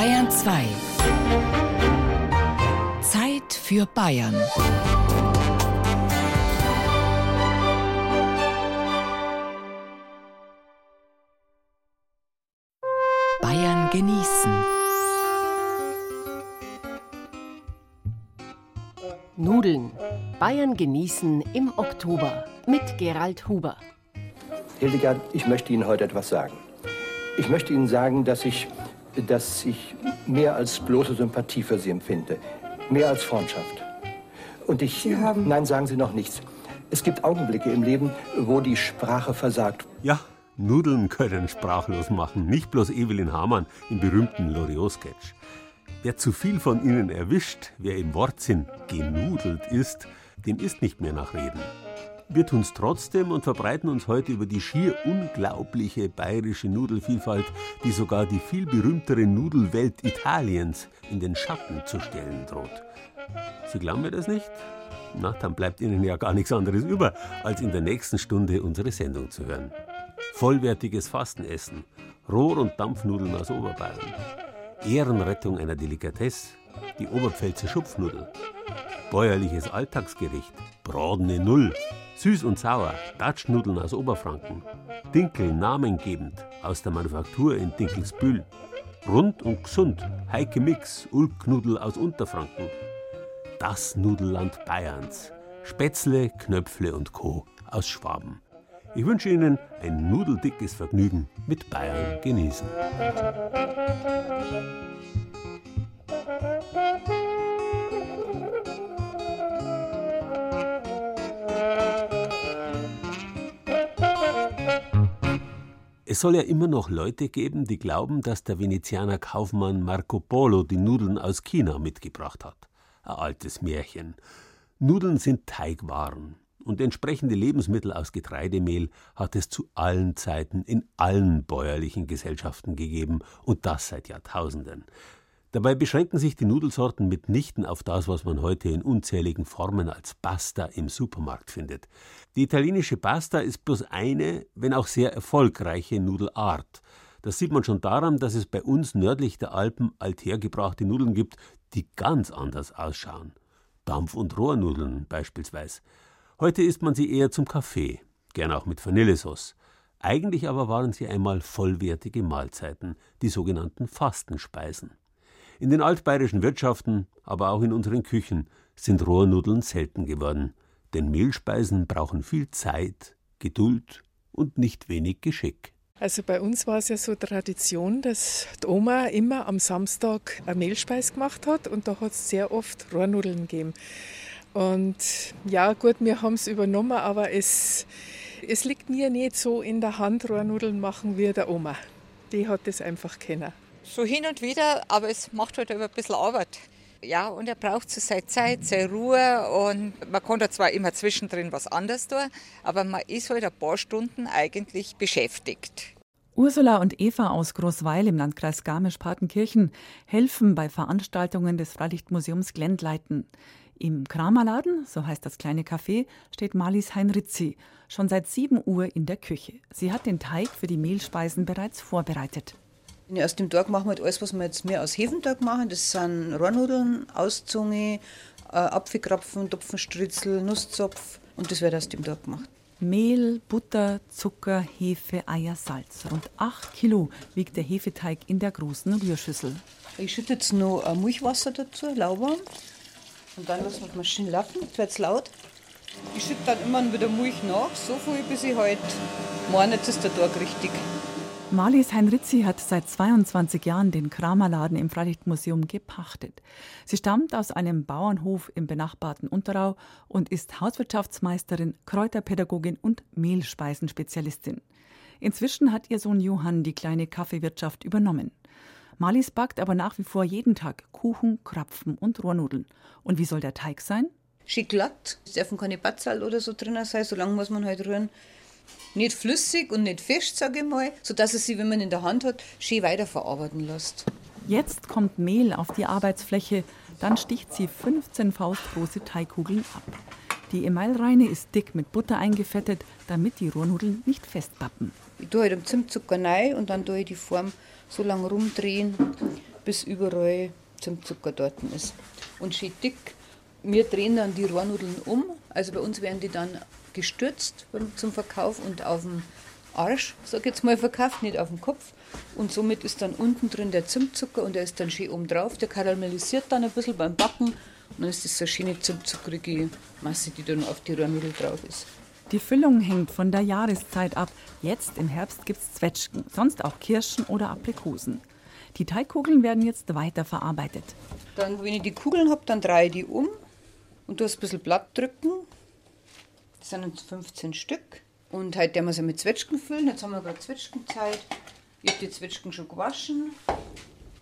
Bayern 2. Zeit für Bayern. Bayern genießen. Nudeln. Bayern genießen im Oktober mit Gerald Huber. Hildegard, ich möchte Ihnen heute etwas sagen. Ich möchte Ihnen sagen, dass ich, dass ich mehr als bloße Sympathie für Sie empfinde. Mehr als Freundschaft. Und ich. Sie haben- Nein, sagen Sie noch nichts. Es gibt Augenblicke im Leben, wo die Sprache versagt. Ja, Nudeln können sprachlos machen. Nicht bloß Evelyn Hamann im berühmten Loriot-Sketch. Wer zu viel von ihnen erwischt, wer im Wortsinn genudelt ist, dem ist nicht mehr nach Reden. Wir tun's trotzdem und verbreiten uns heute über die schier unglaubliche bayerische Nudelvielfalt, die sogar die viel berühmtere Nudelwelt Italiens in den Schatten zu stellen droht. Sie glauben mir das nicht? Na, dann bleibt Ihnen ja gar nichts anderes über, als in der nächsten Stunde unsere Sendung zu hören. Vollwertiges Fastenessen, Rohr- und Dampfnudeln aus Oberbayern, Ehrenrettung einer Delikatesse, die Oberpfälzer Schupfnudel, bäuerliches Alltagsgericht, Brodene Null, süß und sauer, Datschnudeln aus Oberfranken, Dinkel namengebend aus der Manufaktur in Dinkelsbühl, rund und gesund, Heike Mix, Ulknudel aus Unterfranken, das Nudelland Bayerns. Spätzle, Knöpfle und Co. aus Schwaben. Ich wünsche Ihnen ein nudeldickes Vergnügen mit Bayern genießen. Es soll ja immer noch Leute geben, die glauben, dass der Venezianer Kaufmann Marco Polo die Nudeln aus China mitgebracht hat. Ein altes Märchen. Nudeln sind Teigwaren und entsprechende Lebensmittel aus Getreidemehl hat es zu allen Zeiten in allen bäuerlichen Gesellschaften gegeben und das seit Jahrtausenden. Dabei beschränken sich die Nudelsorten mitnichten auf das, was man heute in unzähligen Formen als Pasta im Supermarkt findet. Die italienische Pasta ist bloß eine, wenn auch sehr erfolgreiche Nudelart. Das sieht man schon daran, dass es bei uns nördlich der Alpen althergebrachte Nudeln gibt, die ganz anders ausschauen. Dampf- und Rohrnudeln beispielsweise. Heute isst man sie eher zum Kaffee, gern auch mit Vanillesauce. Eigentlich aber waren sie einmal vollwertige Mahlzeiten, die sogenannten Fastenspeisen. In den altbayerischen Wirtschaften, aber auch in unseren Küchen sind Rohrnudeln selten geworden, denn Mehlspeisen brauchen viel Zeit, Geduld und nicht wenig Geschick. Also bei uns war es ja so Tradition, dass die Oma immer am Samstag eine Mehlspeis gemacht hat und da hat es sehr oft Rohrnudeln gegeben. Und ja gut, wir haben es übernommen, aber es, es liegt mir nicht so in der Hand, Rohrnudeln machen wie der Oma. Die hat es einfach kennen. So hin und wieder, aber es macht halt immer ein bisschen Arbeit. Ja, und er braucht so seine Zeit, seine Ruhe und man kann da zwar immer zwischendrin was anderes tun, aber man ist halt ein paar Stunden eigentlich beschäftigt. Ursula und Eva aus Großweil im Landkreis Garmisch-Partenkirchen helfen bei Veranstaltungen des Freilichtmuseums Glendleiten. Im Kramerladen, so heißt das kleine Café, steht Marlies Heinrizi, schon seit 7 Uhr in der Küche. Sie hat den Teig für die Mehlspeisen bereits vorbereitet. Ja, aus dem Tag machen wir halt alles, was wir jetzt mehr aus Hefentag machen. Das sind Rohrnudeln, Auszunge, äh, Apfelkrapfen, Topfenstritzel, Nusszopf und das wird aus dem Tag gemacht. Mehl, Butter, Zucker, Hefe, Eier, Salz. Rund 8 Kilo wiegt der Hefeteig in der großen Rührschüssel. Ich schütte jetzt noch äh, Milchwasser dazu, lauwarm. Und dann lassen wir die Maschine laufen, jetzt wird es laut. Ich schütte dann immer wieder Milch nach, so viel, bis ich halt meine, jetzt ist der Tag richtig. Marlies Heinrizi hat seit 22 Jahren den Kramerladen im Freilichtmuseum gepachtet. Sie stammt aus einem Bauernhof im benachbarten Unterau und ist Hauswirtschaftsmeisterin, Kräuterpädagogin und Mehlspeisenspezialistin. Inzwischen hat ihr Sohn Johann die kleine Kaffeewirtschaft übernommen. Marlies backt aber nach wie vor jeden Tag Kuchen, Krapfen und Rohrnudeln. Und wie soll der Teig sein? Schön glatt, es dürfen keine Batzal oder so drin sein, so lange muss man halt rühren. Nicht flüssig und nicht fest, sage ich mal, sodass es sich, wenn man in der Hand hat, schön weiterverarbeiten lässt. Jetzt kommt Mehl auf die Arbeitsfläche, dann sticht sie 15 faustgroße Teigkugeln ab. Die Emailreine ist dick mit Butter eingefettet, damit die Rohrnudeln nicht festbappen. Ich tue halt Zimtzucker rein und dann tue ich die Form so lange rumdrehen, bis überall Zimtzucker dort ist. Und schön dick. Wir drehen dann die Rohrnudeln um. Also bei uns werden die dann gestürzt zum Verkauf und auf dem Arsch, sag ich jetzt mal, verkauft, nicht auf dem Kopf. Und somit ist dann unten drin der Zimtzucker und der ist dann schön oben drauf. Der karamellisiert dann ein bisschen beim Backen und dann ist das so eine schöne zimtzuckerige Masse, die dann auf die Rohrnudel drauf ist. Die Füllung hängt von der Jahreszeit ab. Jetzt im Herbst gibt es Zwetschgen, sonst auch Kirschen oder Aprikosen. Die Teigkugeln werden jetzt weiterverarbeitet. Dann, wenn ich die Kugeln habe, dann drehe ich die um und tue ein bisschen Blatt drücken. Das sind jetzt 15 Stück. Und heute werden wir sie mit Zwetschgen füllen. Jetzt haben wir gerade Zwetschgenzeit. Ich habe die Zwetschgen schon gewaschen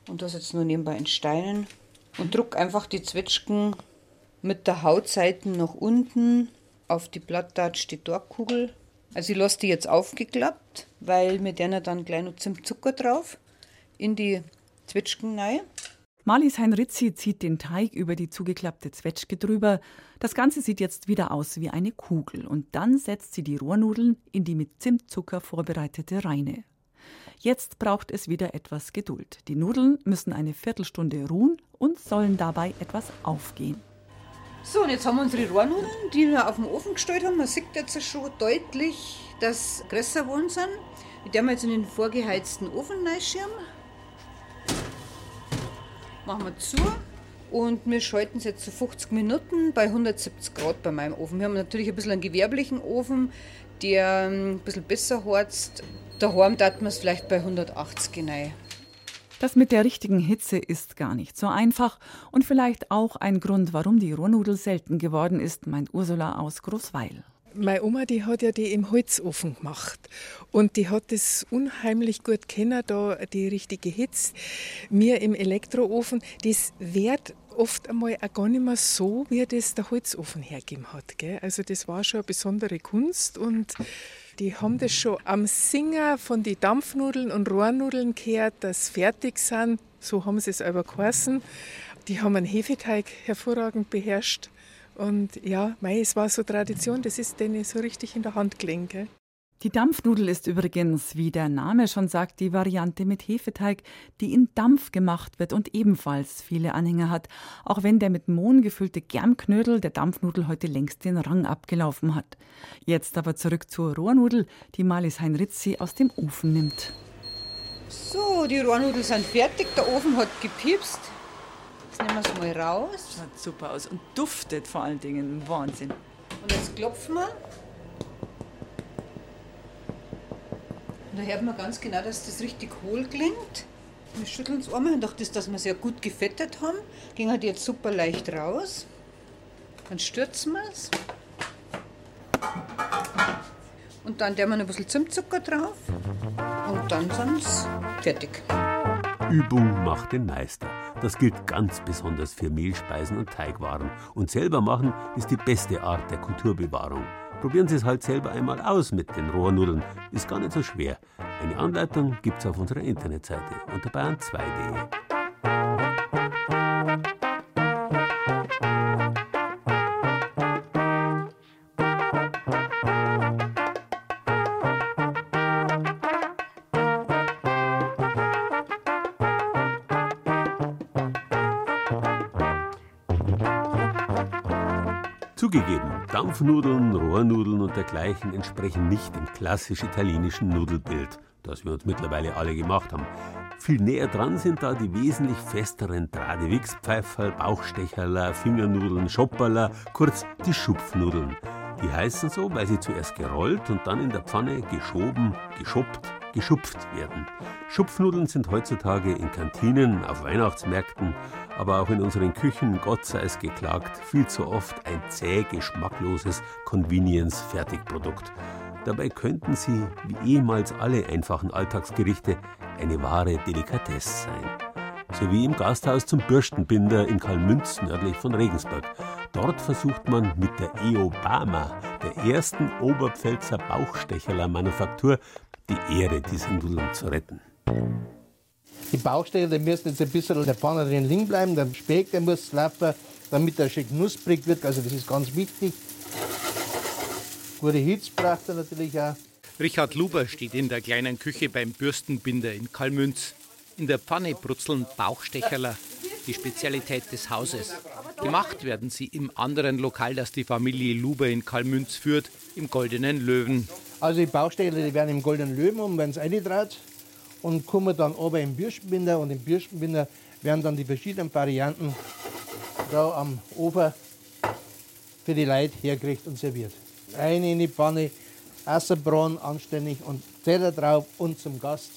und das jetzt nur nebenbei in Steinen. Und druck einfach die Zwetschgen mit der Hautseite nach unten auf die Blattdatsch die Dorkugel. Also ich lasse die jetzt aufgeklappt, weil mit der dann gleich noch Zimtzucker drauf in die Zwetschgen rein. Marlies Heinritzi zieht den Teig über die zugeklappte Zwetschge drüber. Das Ganze sieht jetzt wieder aus wie eine Kugel. Und dann setzt sie die Rohrnudeln in die mit Zimtzucker vorbereitete Reine. Jetzt braucht es wieder etwas Geduld. Die Nudeln müssen eine Viertelstunde ruhen und sollen dabei etwas aufgehen. So, und jetzt haben wir unsere Rohrnudeln, die wir auf dem Ofen gestellt haben. Man sieht jetzt schon deutlich, dass größer geworden sind. Die werden wir jetzt in den vorgeheizten Ofen reinschirmen. Machen wir zu. Und wir schalten es jetzt zu 50 Minuten bei 170 Grad bei meinem Ofen. Wir haben natürlich ein bisschen einen gewerblichen Ofen, der ein bisschen besser harzt. Daheim tat man es vielleicht bei 180 rein. Das mit der richtigen Hitze ist gar nicht so einfach und vielleicht auch ein Grund, warum die Rohrnudel selten geworden ist, meint Ursula aus Großweil. Meine Oma, die hat ja die im Holzofen gemacht. Und die hat es unheimlich gut kennen, da die richtige Hitze. Mir im Elektroofen, das wird oft einmal auch gar nicht mehr so, wie das der Holzofen hergegeben hat. Gell? Also das war schon eine besondere Kunst und die haben das schon am Singer von den Dampfnudeln und Rohrnudeln gehört, dass fertig sind. So haben sie es aber geheißen. Die haben einen Hefeteig hervorragend beherrscht. Und ja, mei, es war so Tradition, das ist denen so richtig in der Hand gelegen. Die Dampfnudel ist übrigens, wie der Name schon sagt, die Variante mit Hefeteig, die in Dampf gemacht wird und ebenfalls viele Anhänger hat, auch wenn der mit Mohn gefüllte Germknödel der Dampfnudel heute längst den Rang abgelaufen hat. Jetzt aber zurück zur Rohrnudel, die Malis Heinritzi aus dem Ofen nimmt. So, die Rohrnudeln sind fertig, der Ofen hat gepiepst. Jetzt nehmen wir es mal raus. Schaut super aus und duftet vor allen Dingen. Wahnsinn. Und jetzt klopfen wir. da hört man ganz genau, dass das richtig hohl klingt. Wir schütteln es einmal und durch das, dass wir sehr gut gefettet haben, ging halt jetzt super leicht raus. Dann stürzen wir es. Und dann der wir ein bisschen Zimtzucker drauf. Und dann sind es fertig. Übung macht den Meister. Das gilt ganz besonders für Mehlspeisen und Teigwaren. Und selber machen ist die beste Art der Kulturbewahrung. Probieren Sie es halt selber einmal aus mit den Rohrnudeln. Ist gar nicht so schwer. Eine Anleitung gibt's auf unserer Internetseite unter bayern2.de. Dampfnudeln, Rohrnudeln und dergleichen entsprechen nicht dem klassisch italienischen Nudelbild, das wir uns mittlerweile alle gemacht haben. Viel näher dran sind da die wesentlich festeren Tradewix-Pfeiferl, Bauchstecherler, Fingernudeln, Schopperler, kurz die Schupfnudeln. Die heißen so, weil sie zuerst gerollt und dann in der Pfanne geschoben, geschoppt, geschupft werden. Schupfnudeln sind heutzutage in Kantinen, auf Weihnachtsmärkten, aber auch in unseren Küchen, Gott sei es geklagt, viel zu oft ein zäh geschmackloses Convenience-Fertigprodukt. Dabei könnten sie, wie ehemals alle einfachen Alltagsgerichte, eine wahre Delikatesse sein. So wie im Gasthaus zum Bürstenbinder in Kalmünz nördlich von Regensburg. Dort versucht man mit der Eobama, der ersten Oberpfälzer Bauchstecherler-Manufaktur, die Ehre dieser Nudeln zu retten. Die Bauchstecher, die müssen jetzt ein bisschen in der Pfanne drin liegen bleiben. Der Speck, der muss laufen, damit er schön knusprig wird. Also das ist ganz wichtig. Gute Hitze braucht er natürlich auch. Richard Luber steht in der kleinen Küche beim Bürstenbinder in Kalmünz. In der Pfanne brutzeln Bauchstecherler, die Spezialität des Hauses. Gemacht werden sie im anderen Lokal, das die Familie Luber in Kalmünz führt, im Goldenen Löwen. Also die Bauchstecherler, die werden im Goldenen Löwen um, wenn es eingetraut und kommen dann oben im Bürstenbinder und im Bürstenbinder werden dann die verschiedenen Varianten da am Ofen für die Leute hergerichtet und serviert. Eine in die Pfanne, Asserbron anständig und Teller drauf und zum Gast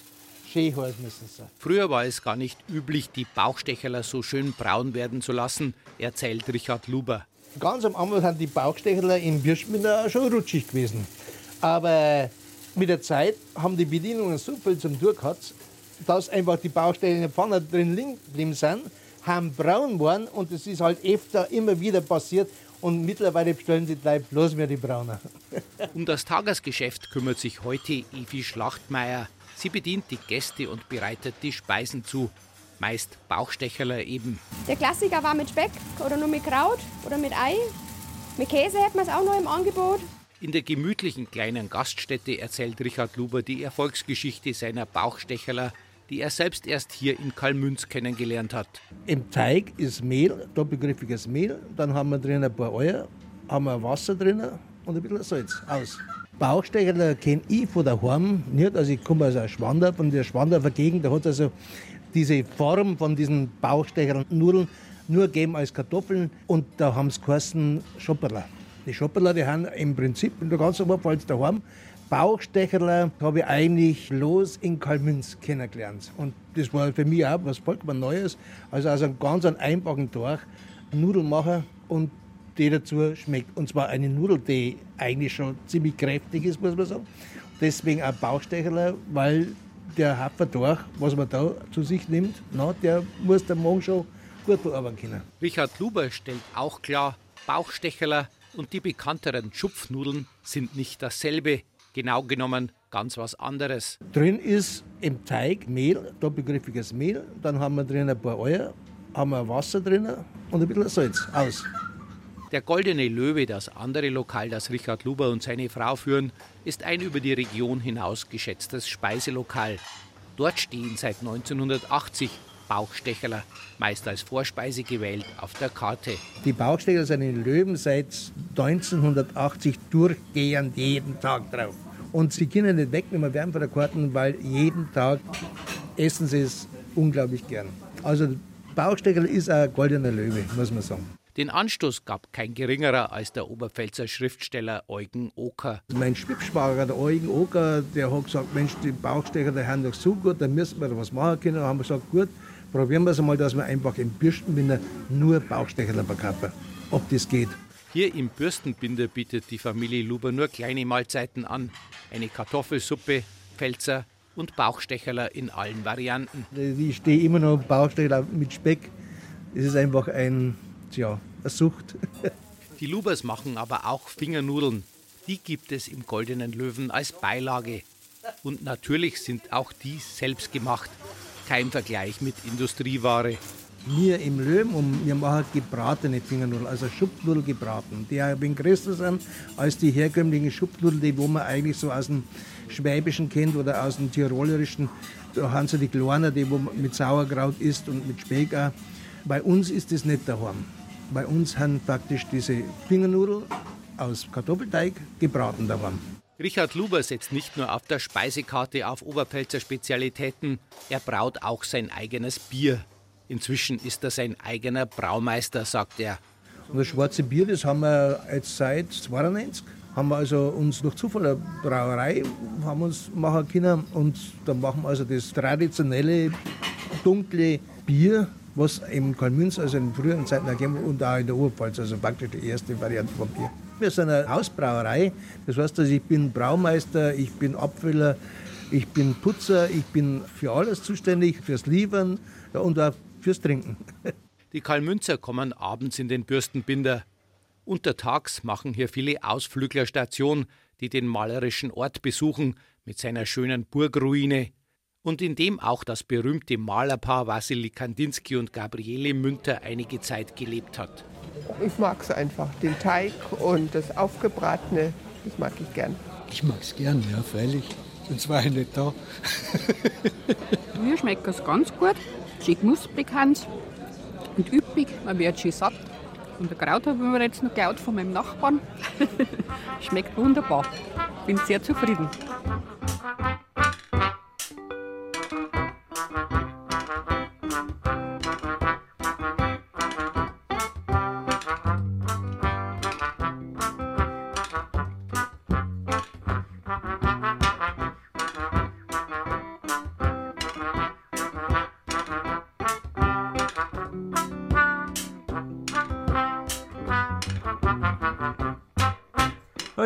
schön müssen sie. Früher war es gar nicht üblich, die Bauchstecherler so schön braun werden zu lassen, erzählt Richard Luber. Ganz am Anfang sind die Bauchstecherler im Bürstenbinder schon rutschig gewesen. Aber mit der Zeit haben die Bedienungen so viel zum Tun gehabt, dass einfach die Bausteine in der Pfanne drin liegen geblieben sind, haben braun geworden und das ist halt öfter immer wieder passiert. Und mittlerweile bestellen die Leute bloß mehr die Brauner. um das Tagesgeschäft kümmert sich heute Evi Schlachtmeier. Sie bedient die Gäste und bereitet die Speisen zu. Meist Bauchstecherler eben. Der Klassiker war mit Speck oder nur mit Kraut oder mit Ei. Mit Käse hätten wir es auch noch im Angebot. In der gemütlichen kleinen Gaststätte erzählt Richard Luber die Erfolgsgeschichte seiner Bauchstecherler, die er selbst erst hier in Kalmünz kennengelernt hat. Im Teig ist Mehl, doppelgriffiges Mehl. Dann haben wir drin ein paar Eier, haben wir Wasser drin und ein bisschen Salz. Aus. Bauchstecherler kenne ich von daheim nicht. Also ich komme aus Schwander, von der Schwandorfer Gegend. Da hat es also diese Form von diesen Bauchstechernudeln nur gegeben als Kartoffeln. Und da haben sie geheißen Schopperler. Die Schopperler, die haben im Prinzip in der ganzen Oberpfalz daheim. Bauchstecherler habe ich eigentlich los in Kalmünz kennengelernt. Und das war für mich auch was vollkommen Neues. Also aus einem ganz einfachen Tag Nudeln machen und die dazu schmeckt. Und zwar eine Nudel, die eigentlich schon ziemlich kräftig ist, muss man sagen. Deswegen auch Bauchstecherler, weil der Hafertorch, was man da zu sich nimmt, na, der muss der Morgen schon gut bearbeiten können. Richard Luber stellt auch klar, Bauchstecherler und die bekannteren Schupfnudeln sind nicht dasselbe. Genau genommen ganz was anderes. Drin ist im Teig Mehl, doppelgriffiges Mehl. Dann haben wir drin ein paar Eier, haben wir Wasser drin und ein bisschen Salz. Aus. Der Goldene Löwe, das andere Lokal, das Richard Luber und seine Frau führen, ist ein über die Region hinaus geschätztes Speiselokal. Dort stehen seit 1980 Bauchstecherler, meist als Vorspeise gewählt, auf der Karte. Die Bauchstecherler sind in Löwen seit 1980 durchgehend jeden Tag drauf. Und sie können nicht wegnehmen werden von der Karten, weil jeden Tag essen sie es unglaublich gern. Also Bauchstecherler ist ein goldener Löwe, muss man sagen. Den Anstoß gab kein geringerer als der Oberpfälzer Schriftsteller Eugen Oker. Mein Schwibschwager, der Eugen Oker, der hat gesagt, Mensch, die Bauchstecher, die haben doch so gut, da müssen wir da was machen können. Da haben wir gesagt, gut, probieren wir es einmal, dass wir einfach im Bürstenbinder nur Bauchstecher verkaufen, ob das geht. Hier im Bürstenbinder bietet die Familie Luber nur kleine Mahlzeiten an. Eine Kartoffelsuppe, Pfälzer und Bauchstecherler in allen Varianten. Ich stehe immer noch Bauchstecherler mit Speck. Es ist einfach ein, tja, eine Sucht. Die Lubers machen aber auch Fingernudeln. Die gibt es im Goldenen Löwen als Beilage. Und natürlich sind auch die selbst gemacht. Kein Vergleich mit Industrieware. Wir im Löwen und wir machen gebratene Fingernudeln, also Schupfnudeln gebraten, die ein wenig größer sind als die herkömmlichen Schupfnudeln, die wo man eigentlich so aus dem Schwäbischen kennt oder aus dem Tirolerischen. Da haben sie die kleinen, die wo man mit Sauerkraut isst und mit Speck auch. Bei uns ist das nicht daheim. Bei uns haben praktisch diese Fingernudeln aus Kartoffelteig gebraten daheim. Richard Luber setzt nicht nur auf der Speisekarte auf Oberpfälzer Spezialitäten, er braut auch sein eigenes Bier. Inzwischen ist er sein eigener Braumeister, sagt er. Und das schwarze Bier, das haben wir jetzt seit 92. Haben wir also uns durch Zufall eine Brauerei haben uns machen können und da machen wir also das traditionelle dunkle Bier, was im Kalmünz, also in früheren Zeiten gegeben und auch in der Oberpfalz, also praktisch die erste Variante von Bier. Wir sind eine Hausbrauerei, das heißt, also ich bin Braumeister, ich bin Abfüller, ich bin Putzer, ich bin für alles zuständig, fürs Liefern und auch fürs Trinken. Die Kalmünzer kommen abends in den Bürstenbinder. Untertags machen hier viele Ausflügler Station, die den malerischen Ort besuchen mit seiner schönen Burgruine und in dem auch das berühmte Malerpaar Wassily Kandinsky und Gabriele Münter einige Zeit gelebt hat. Ich mag es einfach, den Teig und das Aufgebratene, das mag ich gern. Ich mag es gern, ja, freilich. sonst war ich nicht da. Mir schmeckt es ganz gut. Schön knusprig Hans. und üppig. Man wird schön satt. Und der Kraut haben wir jetzt noch geklaut von meinem Nachbarn. Schmeckt wunderbar. Bin sehr zufrieden.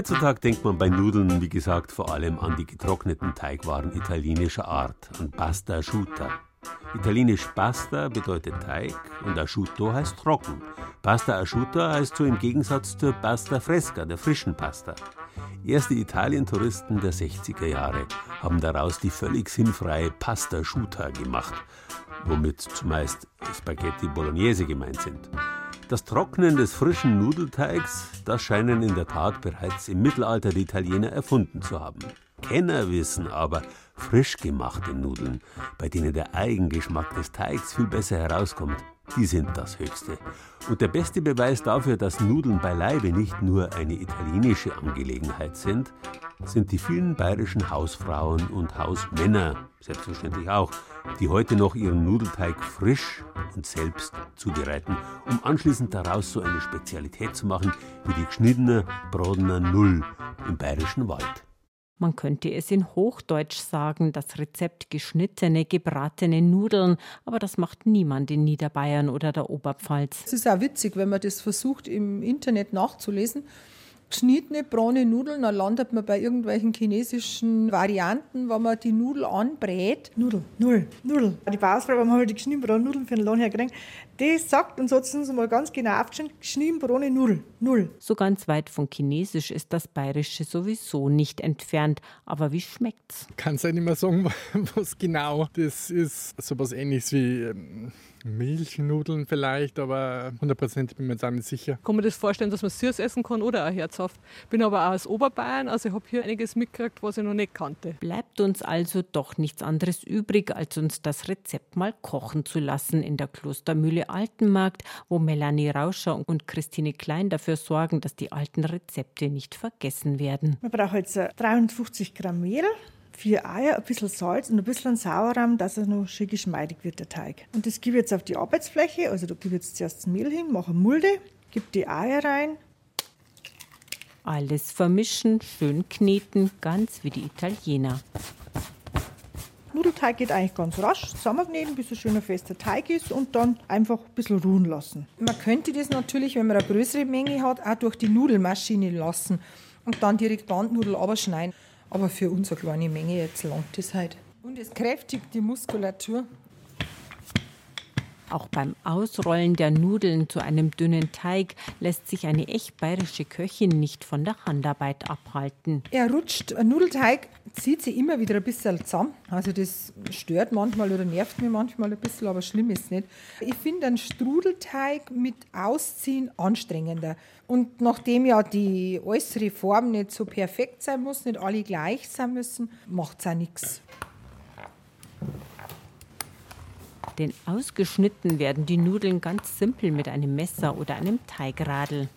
Heutzutage denkt man bei Nudeln, wie gesagt, vor allem an die getrockneten Teigwaren italienischer Art, an Pasta asciutta. Italienisch Pasta bedeutet Teig und Asciutto heißt trocken. Pasta asciutta heißt so im Gegensatz zur Pasta fresca, der frischen Pasta. Erste Italien-Touristen der 60er Jahre haben daraus die völlig sinnfreie Pasta asciutta gemacht, womit zumeist Spaghetti Bolognese gemeint sind. Das Trocknen des frischen Nudelteigs, das scheinen in der Tat bereits im Mittelalter die Italiener erfunden zu haben. Kenner wissen aber, frisch gemachte Nudeln, bei denen der Eigengeschmack des Teigs viel besser herauskommt, die sind das Höchste. Und der beste Beweis dafür, dass Nudeln beileibe nicht nur eine italienische Angelegenheit sind, sind die vielen bayerischen Hausfrauen und Hausmänner, selbstverständlich auch, die heute noch ihren Nudelteig frisch und selbst zubereiten, um anschließend daraus so eine Spezialität zu machen wie die geschnittene Brodener Null im bayerischen Wald. Man könnte es in Hochdeutsch sagen, das Rezept geschnittene, gebratene Nudeln, aber das macht niemand in Niederbayern oder der Oberpfalz. Es ist auch witzig, wenn man das versucht im Internet nachzulesen geschnittene braune Nudeln, dann landet man bei irgendwelchen chinesischen Varianten, wo man die Nudel anbrät. Nudel, Null, Nudel. Die Bausfrau, wenn man halt die geschnittene braune Nudeln für den Lohn herkriegt, die sagt, und so sind sie mal ganz genau aufgeschrieben, geschnitten braune Null, Null. So ganz weit von Chinesisch ist das Bayerische sowieso nicht entfernt. Aber wie schmeckt's? Kann es ja nicht mehr sagen, was genau. Das ist sowas ähnliches wie ähm, Milchnudeln vielleicht, aber hundertprozentig bin ich mir jetzt auch nicht sicher. Kann man das vorstellen, dass man süß essen kann oder auch herzhaft. Bin aber auch aus Oberbayern, also ich habe hier einiges mitgekriegt, was ich noch nicht kannte. Bleibt uns also doch nichts anderes übrig, als uns das Rezept mal kochen zu lassen in der Klostermühle Altenmarkt, wo Melanie Rauscher und Christine Klein dafür sorgen, dass die alten Rezepte nicht vergessen werden. Man braucht jetzt 350 Gramm Mehl, vier Eier, ein bisschen Salz und ein bisschen Sauerrahm, dass er noch schön geschmeidig wird, der Teig. Und das gebe ich jetzt auf die Arbeitsfläche, also da gebe ich jetzt zuerst das Mehl hin, mache eine Mulde, gebe die Eier rein. Alles vermischen, schön kneten, ganz wie die Italiener. Nudelteig geht eigentlich ganz rasch, zusammenkneten, bis ein schöner fester Teig ist und dann einfach ein bisschen ruhen lassen. Man könnte das natürlich, wenn man eine größere Menge hat, auch durch die Nudelmaschine lassen und dann direkt Bandnudel abschneiden. Aber für unsere kleine Menge jetzt langt das halt. Und es kräftigt die Muskulatur. Auch beim Ausrollen der Nudeln zu einem dünnen Teig lässt sich eine echt bayerische Köchin nicht von der Handarbeit abhalten. Er rutscht, ein Nudelteig zieht sich immer wieder ein bisschen zusammen. Also das stört manchmal oder nervt mich manchmal ein bisschen, aber schlimm ist nicht. Ich finde einen Strudelteig mit Ausziehen anstrengender. Und nachdem ja die äußere Form nicht so perfekt sein muss, nicht alle gleich sein müssen, macht es auch nichts. Denn ausgeschnitten werden die Nudeln ganz simpel mit einem Messer oder einem Teigradl.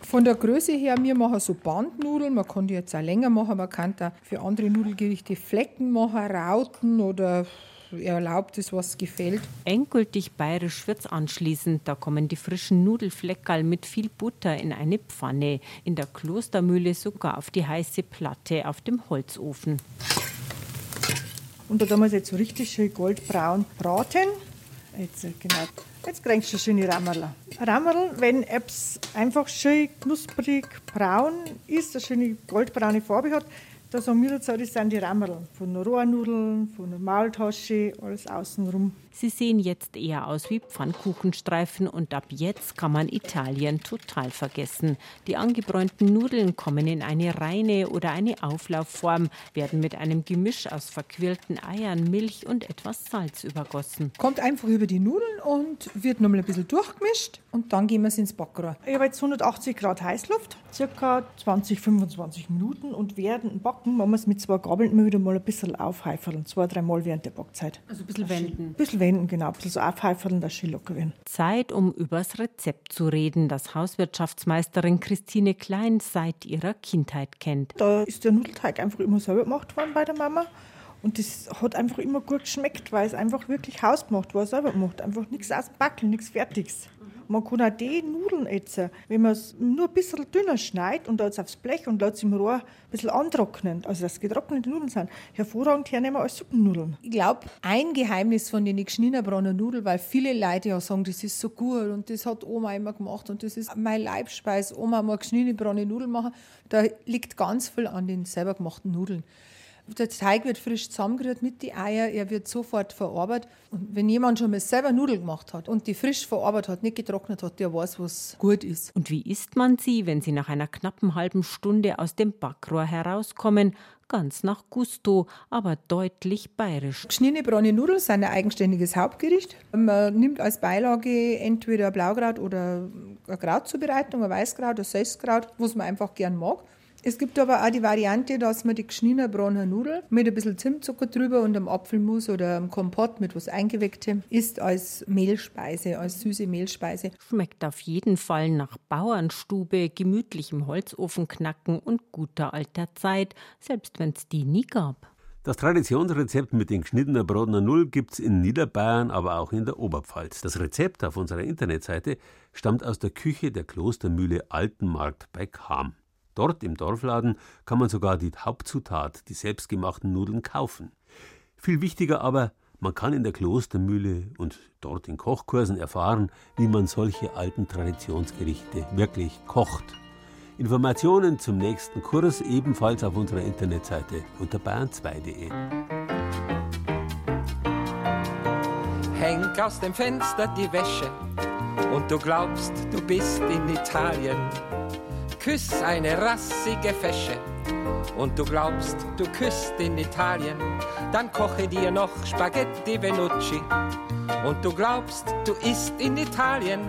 Von der Größe her, wir machen so Bandnudeln, man kann die jetzt auch länger machen, man kann da für andere Nudelgerichte Flecken machen, Rauten oder erlaubt es, was gefällt. Endgültig bayerisch wird's anschließend. Da kommen die frischen Nudelfleckerl mit viel Butter in eine Pfanne, in der Klostermühle sogar auf die heiße Platte auf dem Holzofen. Und da tun wir es jetzt so richtig schön goldbraun braten. Jetzt, genau. Jetzt kriegst du schöne Rammerl. Rammerl, wenn es einfach schön knusprig braun ist, eine schöne goldbraune Farbe hat, da sagen das sind die Rammerl. Von Rohrnudeln, von der Maultasche, alles außenrum. Sie sehen jetzt eher aus wie Pfannkuchenstreifen und ab jetzt kann man Italien total vergessen. Die angebräunten Nudeln kommen in eine reine oder eine Auflaufform, werden mit einem Gemisch aus verquirlten Eiern, Milch und etwas Salz übergossen. Kommt einfach über die Nudeln und wird nochmal ein bisschen durchgemischt und dann gehen wir es ins Backrohr. Ich habe jetzt 180 Grad Heißluft, circa 20, 25 Minuten und während dem Backen backen, man muss mit zwei Gabeln immer wieder mal ein bisschen aufheifeln, zwei, dreimal während der Backzeit. Also ein bisschen wenden. Ein bisschen wenden, genau, ein bisschen so aufheifeln, dass sie locker werden. Zeit, um übers Rezept zu reden, das Hauswirtschaftsmeisterin Christine Klein seit ihrer Kindheit kennt. Da ist der Nudelteig einfach immer selber gemacht worden bei der Mama. Und das hat einfach immer gut geschmeckt, weil es einfach wirklich hausgemacht war, selber gemacht. Einfach nichts aus dem Backeln, nichts Fertiges. Man kann auch die Nudeln essen, wenn man es nur ein bisschen dünner schneidet und dann aufs Blech und lässt es im Rohr ein bisschen antrocknen, also dass getrocknete Nudeln sind, hervorragend hernehmen als Suppennudeln. Ich glaube, ein Geheimnis von den geschnittenbranen Nudeln, weil viele Leute ja sagen, das ist so gut und das hat Oma immer gemacht und das ist mein Leibspeis. Oma mal geschnittenbrane Nudeln machen. Da liegt ganz viel an den selber gemachten Nudeln. Der Teig wird frisch zusammengerührt mit den Eiern, er wird sofort verarbeitet. Und wenn jemand schon mal selber Nudeln gemacht hat und die frisch verarbeitet hat, nicht getrocknet hat, der weiß, was gut ist. Und wie isst man sie, wenn sie nach einer knappen halben Stunde aus dem Backrohr herauskommen? Ganz nach Gusto, aber deutlich bayerisch. Geschnittene braune Nudeln sind ein eigenständiges Hauptgericht. Man nimmt als Beilage entweder Blaukraut oder eine Krautzubereitung, ein Weißkraut, ein Süßkraut, was man einfach gern mag. Es gibt aber auch die Variante, dass man die geschnittene braune Nudel mit ein bisschen Zimtzucker drüber und einem Apfelmus oder einem Kompott mit was Eingewecktem isst als Mehlspeise, als süße Mehlspeise. Schmeckt auf jeden Fall nach Bauernstube, gemütlichem Holzofenknacken und guter alter Zeit, selbst wenn es die nie gab. Das Traditionsrezept mit den geschnittenen Brotener Null gibt's in Niederbayern, aber auch in der Oberpfalz. Das Rezept auf unserer Internetseite stammt aus der Küche der Klostermühle Altenmarkt bei Cham. Dort im Dorfladen kann man sogar die Hauptzutat, die selbstgemachten Nudeln, kaufen. Viel wichtiger aber, man kann in der Klostermühle und dort in Kochkursen erfahren, wie man solche alten Traditionsgerichte wirklich kocht. Informationen zum nächsten Kurs ebenfalls auf unserer Internetseite unter bayern2.de. Häng aus dem Fenster die Wäsche und du glaubst, du bist in Italien küss eine rassige Fesche und du glaubst, du küsst in Italien, dann koche dir noch Spaghetti Venucci und du glaubst, du isst in Italien.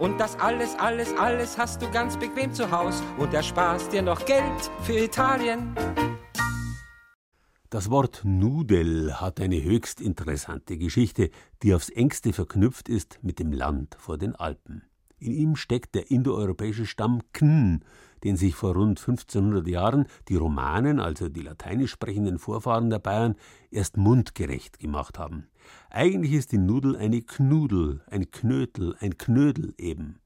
Und das alles, alles, alles hast du ganz bequem zu Haus und ersparst dir noch Geld für Italien. Das Wort Nudel hat eine höchst interessante Geschichte, die aufs engste verknüpft ist mit dem Land vor den Alpen. In ihm steckt der indoeuropäische Stamm Kn, den sich vor rund 1500 Jahren die Romanen, also die lateinisch sprechenden Vorfahren der Bayern, erst mundgerecht gemacht haben. Eigentlich ist die Nudel eine Knudel, ein Knötel, ein Knödel eben.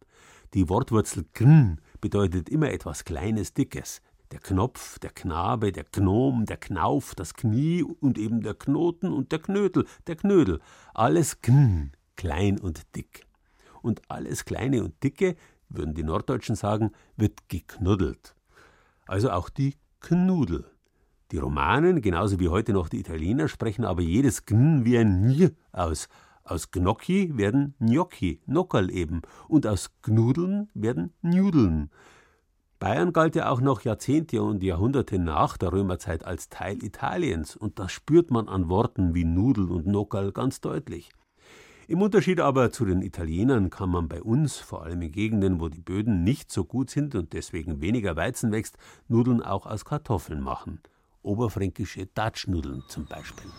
Die Wortwurzel Kn bedeutet immer etwas Kleines, Dickes. Der Knopf, der Knabe, der Gnom, der Knauf, das Knie und eben der Knoten und der Knödel, der Knödel. Alles Kn, klein und dick und alles Kleine und Dicke, würden die Norddeutschen sagen, wird geknuddelt. Also auch die Knudel. Die Romanen, genauso wie heute noch die Italiener, sprechen aber jedes Gn wie ein Nj aus. Aus Gnocchi werden Gnocchi, Nockerl eben, und aus Gnudeln werden Nudeln. Bayern galt ja auch noch Jahrzehnte und Jahrhunderte nach der Römerzeit als Teil Italiens, und das spürt man an Worten wie Nudel und Nockerl ganz deutlich. Im Unterschied aber zu den Italienern kann man bei uns, vor allem in Gegenden, wo die Böden nicht so gut sind und deswegen weniger Weizen wächst, Nudeln auch aus Kartoffeln machen. Oberfränkische Datschnudeln zum Beispiel.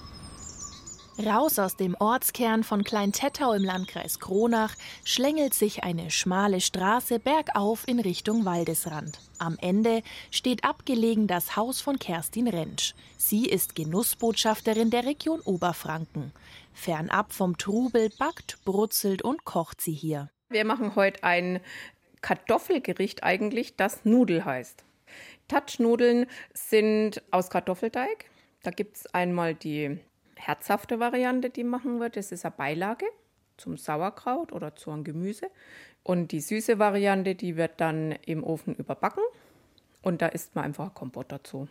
Raus aus dem Ortskern von Klein-Tettau im Landkreis Kronach schlängelt sich eine schmale Straße bergauf in Richtung Waldesrand. Am Ende steht abgelegen das Haus von Kerstin Rentsch. Sie ist Genussbotschafterin der Region Oberfranken. Fernab vom Trubel backt, brutzelt und kocht sie hier. Wir machen heute ein Kartoffelgericht eigentlich, das Nudel heißt. Touchnudeln sind aus Kartoffelteig. Da gibt es einmal die herzhafte Variante, die machen wird. Das ist eine Beilage zum Sauerkraut oder zu einem Gemüse. Und die süße Variante, die wird dann im Ofen überbacken. Und da isst man einfach Kompott dazu.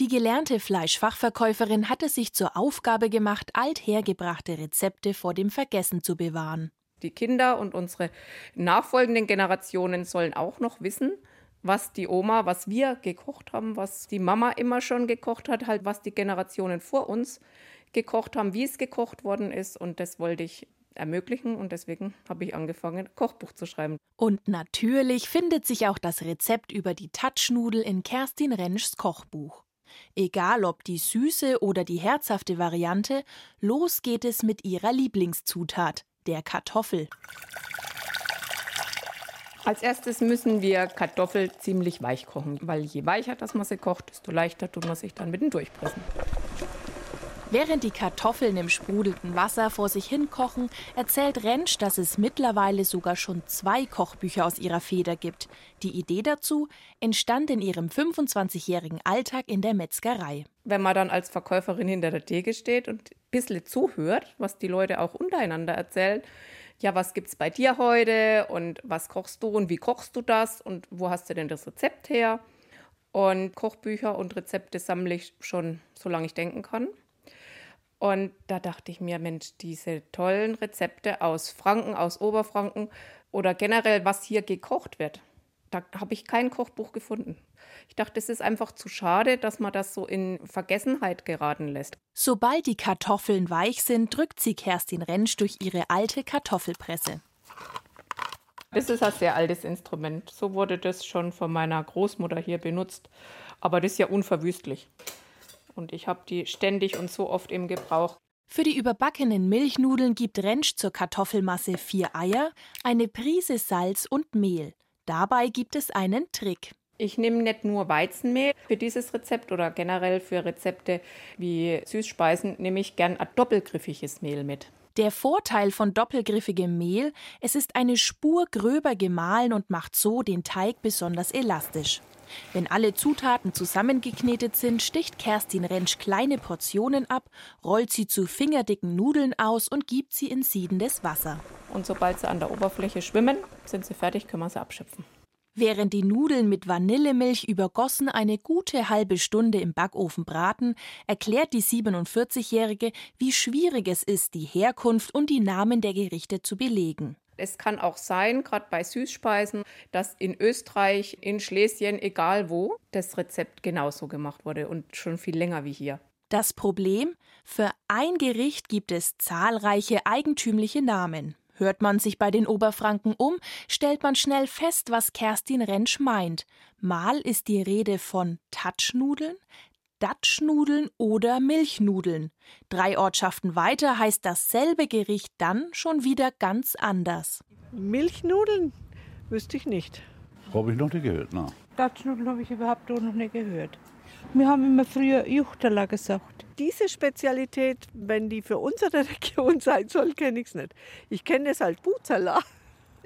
Die gelernte Fleischfachverkäuferin hat es sich zur Aufgabe gemacht, althergebrachte Rezepte vor dem Vergessen zu bewahren. Die Kinder und unsere nachfolgenden Generationen sollen auch noch wissen, was die Oma, was wir gekocht haben, was die Mama immer schon gekocht hat, halt was die Generationen vor uns gekocht haben, wie es gekocht worden ist. Und das wollte ich ermöglichen und deswegen habe ich angefangen, ein Kochbuch zu schreiben. Und natürlich findet sich auch das Rezept über die Touchnudel in Kerstin Rentschs Kochbuch. Egal ob die süße oder die herzhafte Variante, los geht es mit ihrer Lieblingszutat, der Kartoffel. Als erstes müssen wir Kartoffel ziemlich weich kochen, weil je weicher das man sie kocht, desto leichter tut man sich dann mit dem Durchpressen. Während die Kartoffeln im sprudelnden Wasser vor sich hin kochen, erzählt Rentsch, dass es mittlerweile sogar schon zwei Kochbücher aus ihrer Feder gibt. Die Idee dazu entstand in ihrem 25-jährigen Alltag in der Metzgerei. Wenn man dann als Verkäuferin hinter der Theke steht und ein bisschen zuhört, was die Leute auch untereinander erzählen, ja, was gibt's bei dir heute und was kochst du und wie kochst du das und wo hast du denn das Rezept her? Und Kochbücher und Rezepte sammle ich schon, solange ich denken kann. Und da dachte ich mir, Mensch, diese tollen Rezepte aus Franken, aus Oberfranken oder generell, was hier gekocht wird, da habe ich kein Kochbuch gefunden. Ich dachte, es ist einfach zu schade, dass man das so in Vergessenheit geraten lässt. Sobald die Kartoffeln weich sind, drückt sie Kerstin Rentsch durch ihre alte Kartoffelpresse. Das ist ein sehr altes Instrument. So wurde das schon von meiner Großmutter hier benutzt. Aber das ist ja unverwüstlich. Und ich habe die ständig und so oft im Gebrauch. Für die überbackenen Milchnudeln gibt Rentsch zur Kartoffelmasse vier Eier, eine Prise Salz und Mehl. Dabei gibt es einen Trick. Ich nehme nicht nur Weizenmehl für dieses Rezept oder generell für Rezepte wie Süßspeisen, nehme ich gern ein doppelgriffiges Mehl mit. Der Vorteil von doppelgriffigem Mehl, es ist eine Spur gröber gemahlen und macht so den Teig besonders elastisch. Wenn alle Zutaten zusammengeknetet sind, sticht Kerstin Rentsch kleine Portionen ab, rollt sie zu fingerdicken Nudeln aus und gibt sie in siedendes Wasser. Und sobald sie an der Oberfläche schwimmen, sind sie fertig, können wir sie abschöpfen. Während die Nudeln mit Vanillemilch übergossen eine gute halbe Stunde im Backofen braten, erklärt die 47-Jährige, wie schwierig es ist, die Herkunft und die Namen der Gerichte zu belegen. Es kann auch sein, gerade bei Süßspeisen, dass in Österreich, in Schlesien, egal wo, das Rezept genauso gemacht wurde und schon viel länger wie hier. Das Problem? Für ein Gericht gibt es zahlreiche eigentümliche Namen. Hört man sich bei den Oberfranken um, stellt man schnell fest, was Kerstin Rentsch meint. Mal ist die Rede von Touchnudeln, Datschnudeln oder Milchnudeln. Drei Ortschaften weiter heißt dasselbe Gericht dann schon wieder ganz anders. Milchnudeln wüsste ich nicht. Habe ich noch nicht gehört, ne? Datschnudeln habe ich überhaupt auch noch nicht gehört. Wir haben immer früher Juchtala gesagt. Diese Spezialität, wenn die für unsere Region sein soll, kenne ich es nicht. Ich kenne es halt Buzala.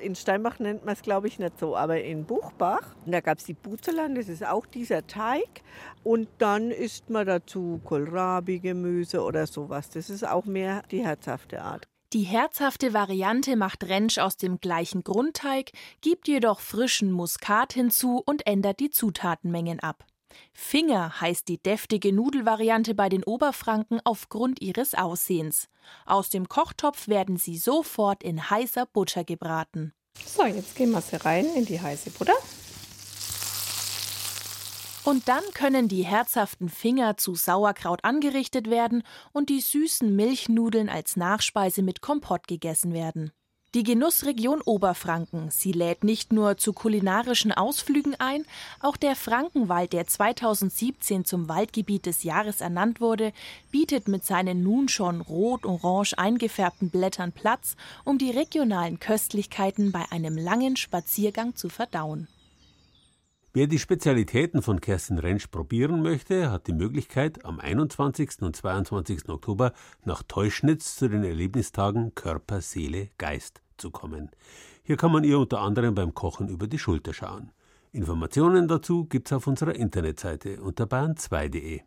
In Steinbach nennt man es, glaube ich, nicht so, aber in Buchbach, da gab es die Buzala, das ist auch dieser Teig. Und dann isst man dazu Kohlrabi-Gemüse oder sowas. Das ist auch mehr die herzhafte Art. Die herzhafte Variante macht Rentsch aus dem gleichen Grundteig, gibt jedoch frischen Muskat hinzu und ändert die Zutatenmengen ab. Finger heißt die deftige Nudelvariante bei den Oberfranken aufgrund ihres Aussehens. Aus dem Kochtopf werden sie sofort in heißer Butter gebraten. So, jetzt gehen wir sie rein in die heiße Butter. Und dann können die herzhaften Finger zu Sauerkraut angerichtet werden und die süßen Milchnudeln als Nachspeise mit Kompott gegessen werden. Die Genussregion Oberfranken, sie lädt nicht nur zu kulinarischen Ausflügen ein, auch der Frankenwald, der 2017 zum Waldgebiet des Jahres ernannt wurde, bietet mit seinen nun schon rot-orange eingefärbten Blättern Platz, um die regionalen Köstlichkeiten bei einem langen Spaziergang zu verdauen. Wer die Spezialitäten von Kerstin Rentsch probieren möchte, hat die Möglichkeit, am 21. und 22. Oktober nach Teuschnitz zu den Erlebnistagen Körper, Seele, Geist zu kommen. Hier kann man ihr unter anderem beim Kochen über die Schulter schauen. Informationen dazu gibt's auf unserer Internetseite unter bahn2.de.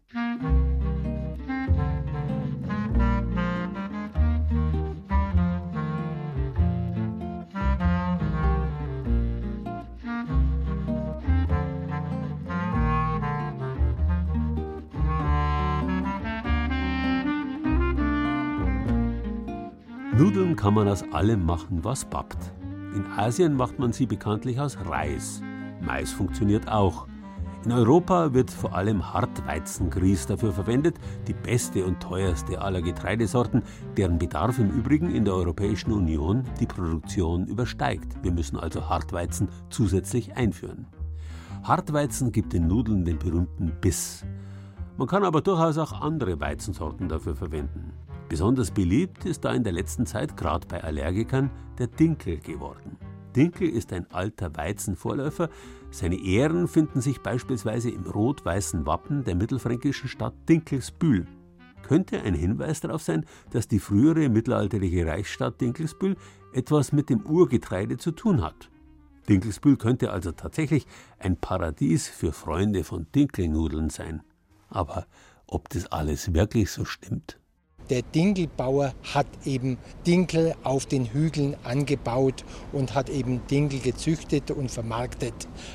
Nudeln kann man aus allem machen, was bappt. In Asien macht man sie bekanntlich aus Reis. Mais funktioniert auch. In Europa wird vor allem Hartweizengrieß dafür verwendet, die beste und teuerste aller Getreidesorten, deren Bedarf im Übrigen in der Europäischen Union die Produktion übersteigt. Wir müssen also Hartweizen zusätzlich einführen. Hartweizen gibt den Nudeln den berühmten Biss. Man kann aber durchaus auch andere Weizensorten dafür verwenden. Besonders beliebt ist da in der letzten Zeit gerade bei Allergikern der Dinkel geworden. Dinkel ist ein alter Weizenvorläufer. Seine Ehren finden sich beispielsweise im rot-weißen Wappen der mittelfränkischen Stadt Dinkelsbühl. Könnte ein Hinweis darauf sein, dass die frühere mittelalterliche Reichsstadt Dinkelsbühl etwas mit dem Urgetreide zu tun hat. Dinkelsbühl könnte also tatsächlich ein Paradies für Freunde von Dinkelnudeln sein. Aber ob das alles wirklich so stimmt? Der Dinkelbauer hat eben Dinkel auf den Hügeln angebaut und hat eben Dinkel gezüchtet und vermarktet.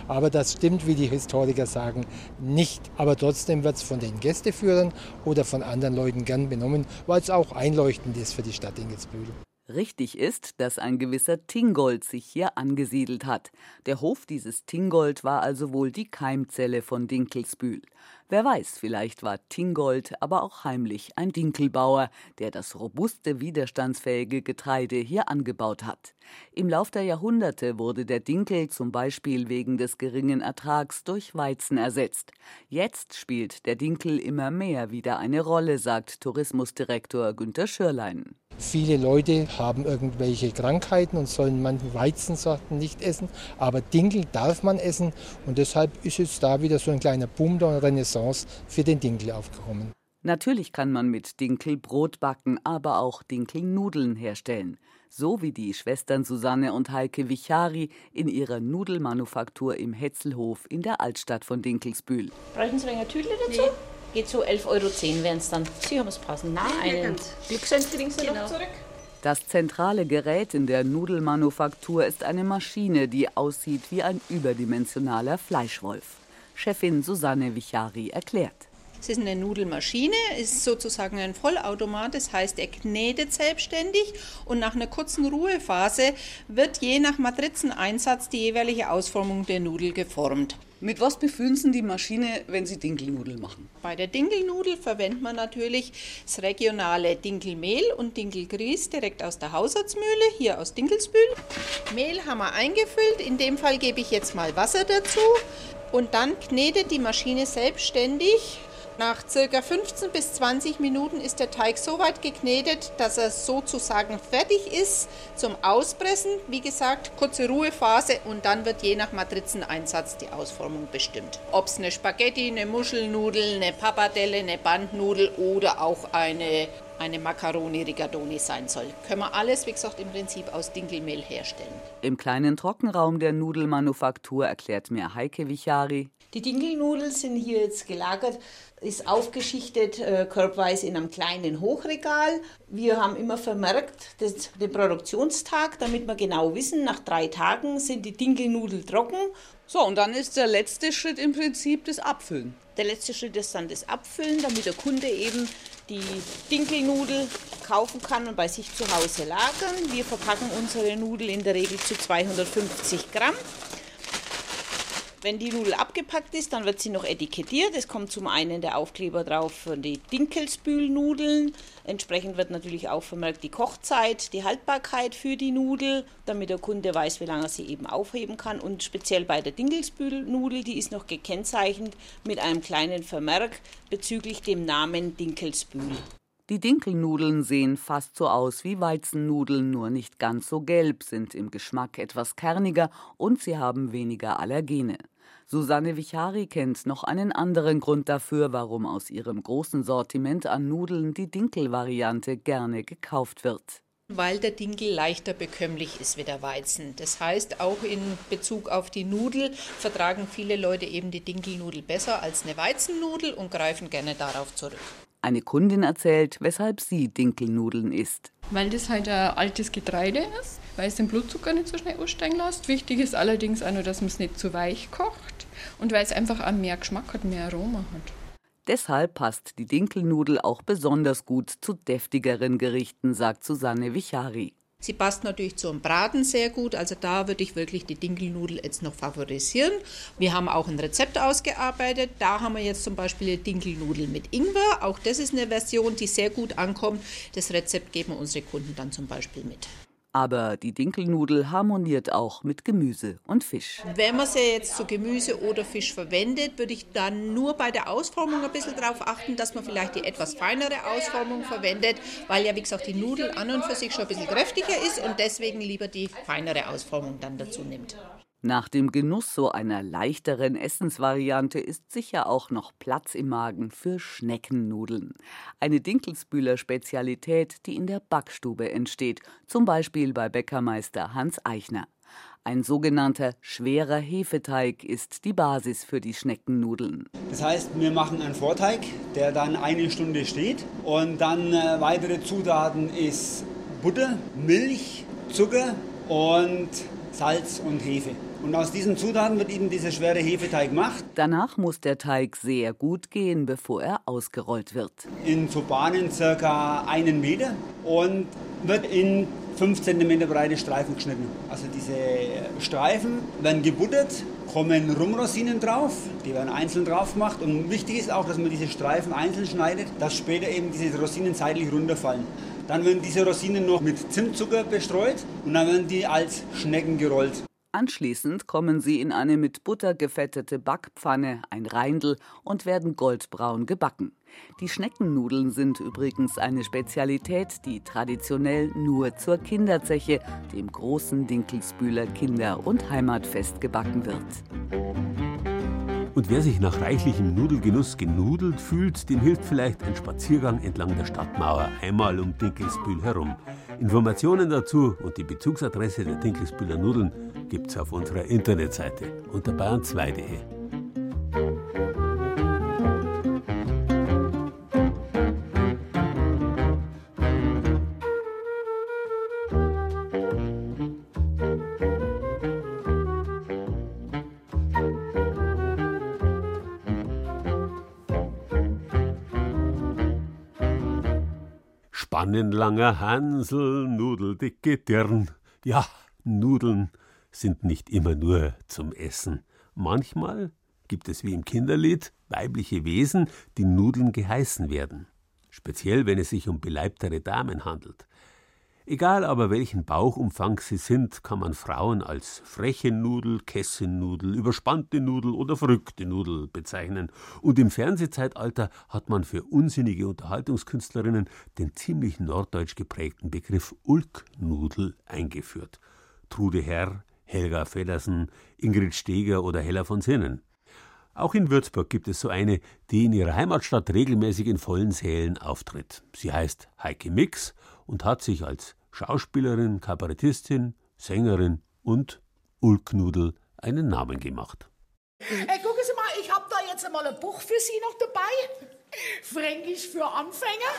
Aber das stimmt, wie die Historiker sagen, nicht. Aber trotzdem wird es von den Gästeführern oder von anderen Leuten gern benommen, weil es auch einleuchtend ist für die Stadt Dinkelsbühl. Richtig ist, dass ein gewisser Tingold sich hier angesiedelt hat. Der Hof dieses Tingold war also wohl die Keimzelle von Dinkelsbühl. Wer weiß, vielleicht war Tingold aber auch heimlich ein Dinkelbauer, der das robuste, widerstandsfähige Getreide hier angebaut hat. Im Lauf der Jahrhunderte wurde der Dinkel zum Beispiel wegen des geringen Ertrags durch Weizen ersetzt. Jetzt spielt der Dinkel immer mehr wieder eine Rolle, sagt Tourismusdirektor Günter Schürlein. Viele Leute haben irgendwelche Krankheiten und sollen manche Weizensorten nicht essen, aber Dinkel darf man essen und deshalb ist jetzt da wieder so ein kleiner Boom der Renaissance für den Dinkel aufgekommen. Natürlich kann man mit Dinkel Brot backen, aber auch Dinkelnudeln herstellen. So wie die Schwestern Susanne und Heike Vichari in ihrer Nudelmanufaktur im Hetzelhof in der Altstadt von Dinkelsbühl. Brauchen Sie ein Tütle dazu? Nee. Geht so 11,10 Euro wären es dann. Sie haben es passen. Na, einen Glückshand kriegen Sie genau. noch zurück. Das zentrale Gerät in der Nudelmanufaktur ist eine Maschine, die aussieht wie ein überdimensionaler Fleischwolf. Chefin Susanne Vichari erklärt. Es ist eine Nudelmaschine, ist sozusagen ein Vollautomat, das heißt, er knetet selbstständig und nach einer kurzen Ruhephase wird je nach Matrizeneinsatz die jeweilige Ausformung der Nudel geformt. Mit was befüllen Sie die Maschine, wenn Sie Dinkelnudel machen? Bei der Dinkelnudel verwendet man natürlich das regionale Dinkelmehl und Dinkelgrieß direkt aus der Hausarztmühle, hier aus Dinkelsbühl. Mehl haben wir eingefüllt, in dem Fall gebe ich jetzt mal Wasser dazu und dann knetet die Maschine selbstständig nach circa 15 bis 20 Minuten ist der Teig so weit geknetet, dass er sozusagen fertig ist zum Auspressen. Wie gesagt, kurze Ruhephase und dann wird je nach Matrizeneinsatz die Ausformung bestimmt. Ob es eine Spaghetti, eine Muschelnudel, eine Pappardelle, eine Bandnudel oder auch eine eine Macaroni Rigatoni sein soll. Können wir alles, wie gesagt, im Prinzip aus Dinkelmehl herstellen. Im kleinen Trockenraum der Nudelmanufaktur erklärt mir Heike Vichari. Die Dinkelnudeln sind hier jetzt gelagert, ist aufgeschichtet äh, körbweise in einem kleinen Hochregal. Wir haben immer vermerkt das, den Produktionstag, damit wir genau wissen, nach drei Tagen sind die Dinkelnudeln trocken. So, und dann ist der letzte Schritt im Prinzip das Abfüllen. Der letzte Schritt ist dann das Abfüllen, damit der Kunde eben die Dinkelnudel kaufen kann und bei sich zu Hause lagern. Wir verpacken unsere Nudel in der Regel zu 250 Gramm. Wenn die Nudel abgepackt ist, dann wird sie noch etikettiert. Es kommt zum einen der Aufkleber drauf für die Dinkelsbühlnudeln. Entsprechend wird natürlich auch vermerkt die Kochzeit, die Haltbarkeit für die Nudel, damit der Kunde weiß, wie lange er sie eben aufheben kann. Und speziell bei der Dinkelsbühlnudel, die ist noch gekennzeichnet mit einem kleinen Vermerk bezüglich dem Namen Dinkelsbühl. Die Dinkelnudeln sehen fast so aus wie Weizennudeln, nur nicht ganz so gelb, sind im Geschmack etwas kerniger und sie haben weniger Allergene. Susanne Vichari kennt noch einen anderen Grund dafür, warum aus ihrem großen Sortiment an Nudeln die Dinkel-Variante gerne gekauft wird. Weil der Dinkel leichter bekömmlich ist wie der Weizen. Das heißt, auch in Bezug auf die Nudel vertragen viele Leute eben die Dinkelnudel besser als eine Weizennudel und greifen gerne darauf zurück. Eine Kundin erzählt, weshalb sie Dinkelnudeln isst. Weil das halt ein altes Getreide ist, weil es den Blutzucker nicht so schnell aussteigen lässt. Wichtig ist allerdings auch nur, dass man es nicht zu weich kocht und weil es einfach auch mehr Geschmack hat, mehr Aroma hat. Deshalb passt die Dinkelnudel auch besonders gut zu deftigeren Gerichten, sagt Susanne Vichari. Sie passt natürlich zum Braten sehr gut, also da würde ich wirklich die Dinkelnudel jetzt noch favorisieren. Wir haben auch ein Rezept ausgearbeitet, da haben wir jetzt zum Beispiel die Dinkelnudel mit Ingwer. Auch das ist eine Version, die sehr gut ankommt. Das Rezept geben unsere Kunden dann zum Beispiel mit. Aber die Dinkelnudel harmoniert auch mit Gemüse und Fisch. Wenn man sie jetzt zu Gemüse oder Fisch verwendet, würde ich dann nur bei der Ausformung ein bisschen darauf achten, dass man vielleicht die etwas feinere Ausformung verwendet, weil ja, wie gesagt, die Nudel an und für sich schon ein bisschen kräftiger ist und deswegen lieber die feinere Ausformung dann dazu nimmt. Nach dem Genuss so einer leichteren Essensvariante ist sicher auch noch Platz im Magen für Schneckennudeln. Eine Dinkelsbühler Spezialität, die in der Backstube entsteht, zum Beispiel bei Bäckermeister Hans Eichner. Ein sogenannter schwerer Hefeteig ist die Basis für die Schneckennudeln. Das heißt, wir machen einen Vorteig, der dann eine Stunde steht. Und dann äh, weitere Zutaten ist Butter, Milch, Zucker und Salz und Hefe. Und aus diesen Zutaten wird eben dieser schwere Hefeteig gemacht. Danach muss der Teig sehr gut gehen, bevor er ausgerollt wird. In so Bahnen circa einen Meter und wird in 5 cm breite Streifen geschnitten. Also diese Streifen werden gebuttert, kommen Rumrosinen drauf, die werden einzeln drauf gemacht. Und wichtig ist auch, dass man diese Streifen einzeln schneidet, dass später eben diese Rosinen seitlich runterfallen. Dann werden diese Rosinen noch mit Zimtzucker bestreut und dann werden die als Schnecken gerollt. Anschließend kommen sie in eine mit Butter gefettete Backpfanne, ein Reindl und werden goldbraun gebacken. Die Schneckennudeln sind übrigens eine Spezialität, die traditionell nur zur Kinderzeche, dem großen Dinkelsbühler Kinder- und Heimatfest gebacken wird. Und wer sich nach reichlichem Nudelgenuss genudelt fühlt, dem hilft vielleicht ein Spaziergang entlang der Stadtmauer einmal um Dinkelsbühl herum. Informationen dazu und die Bezugsadresse der Dinkelsbühler Nudeln gibt's auf unserer Internetseite unter bayern2.de. Spannenlanger Hansel, nudeldicke Dirn. Ja, Nudeln sind nicht immer nur zum Essen. Manchmal gibt es wie im Kinderlied weibliche Wesen, die Nudeln geheißen werden. Speziell, wenn es sich um beleibtere Damen handelt. Egal aber welchen Bauchumfang sie sind, kann man Frauen als freche Nudel, Kessennudel, überspannte Nudel oder verrückte Nudel bezeichnen. Und im Fernsehzeitalter hat man für unsinnige Unterhaltungskünstlerinnen den ziemlich norddeutsch geprägten Begriff Ulknudel eingeführt. Trude Herr, Helga Feddersen, Ingrid Steger oder Hella von Sinnen. Auch in Würzburg gibt es so eine, die in ihrer Heimatstadt regelmäßig in vollen Sälen auftritt. Sie heißt Heike Mix und hat sich als Schauspielerin, Kabarettistin, Sängerin und Ulknudel einen Namen gemacht. Hey, gucken Sie mal, ich habe da jetzt einmal ein Buch für Sie noch dabei. Fränkisch für Anfänger.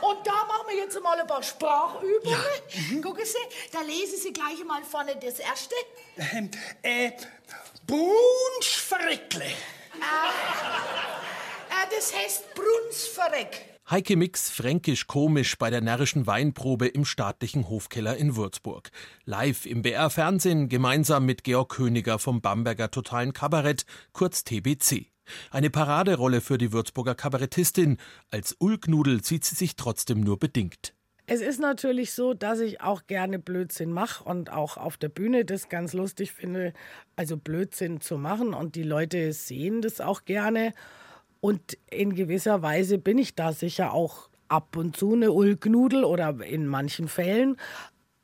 Und da machen wir jetzt einmal ein paar Sprachübungen. Ja. Mhm. Gucken Sie, da lesen Sie gleich einmal vorne das erste. Ähm, äh, Brunsverreckle. Äh, äh, das heißt Brunsverreck. Heike Mix fränkisch komisch bei der närrischen Weinprobe im staatlichen Hofkeller in Würzburg. Live im BR Fernsehen gemeinsam mit Georg Königer vom Bamberger Totalen Kabarett, kurz TBC. Eine Paraderolle für die Würzburger Kabarettistin. Als Ulknudel sieht sie sich trotzdem nur bedingt. Es ist natürlich so, dass ich auch gerne Blödsinn mache und auch auf der Bühne das ganz lustig finde, also Blödsinn zu machen und die Leute sehen das auch gerne. Und in gewisser Weise bin ich da sicher auch ab und zu eine Ulknudel oder in manchen Fällen.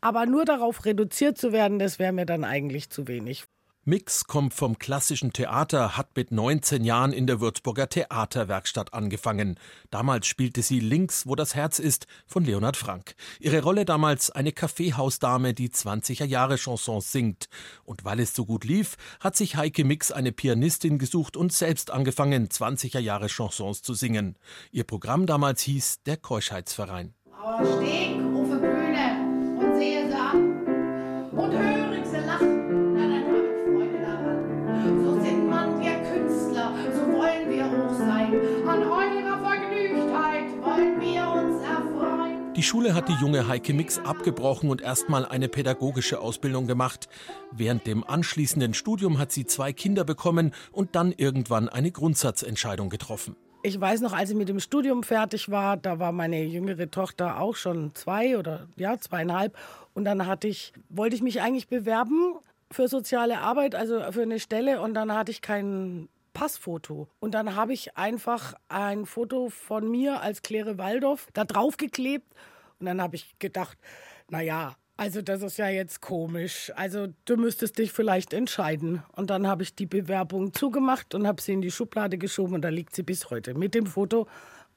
Aber nur darauf reduziert zu werden, das wäre mir dann eigentlich zu wenig. Mix kommt vom klassischen Theater, hat mit 19 Jahren in der Würzburger Theaterwerkstatt angefangen. Damals spielte sie Links, wo das Herz ist, von Leonhard Frank. Ihre Rolle damals eine Kaffeehausdame, die 20er Jahre Chansons singt. Und weil es so gut lief, hat sich Heike Mix eine Pianistin gesucht und selbst angefangen, 20er Jahre Chansons zu singen. Ihr Programm damals hieß der Keuschheitsverein. Aber steh auf der Bühne und sehe sie an und höre Die Schule hat die junge Heike Mix abgebrochen und erstmal eine pädagogische Ausbildung gemacht. Während dem anschließenden Studium hat sie zwei Kinder bekommen und dann irgendwann eine Grundsatzentscheidung getroffen. Ich weiß noch, als ich mit dem Studium fertig war, da war meine jüngere Tochter auch schon zwei oder ja, zweieinhalb. Und dann hatte ich, wollte ich mich eigentlich bewerben für soziale Arbeit, also für eine Stelle. Und dann hatte ich kein Passfoto. Und dann habe ich einfach ein Foto von mir als Claire Waldorf da draufgeklebt. Und dann habe ich gedacht, naja, also das ist ja jetzt komisch. Also du müsstest dich vielleicht entscheiden. Und dann habe ich die Bewerbung zugemacht und habe sie in die Schublade geschoben und da liegt sie bis heute mit dem Foto.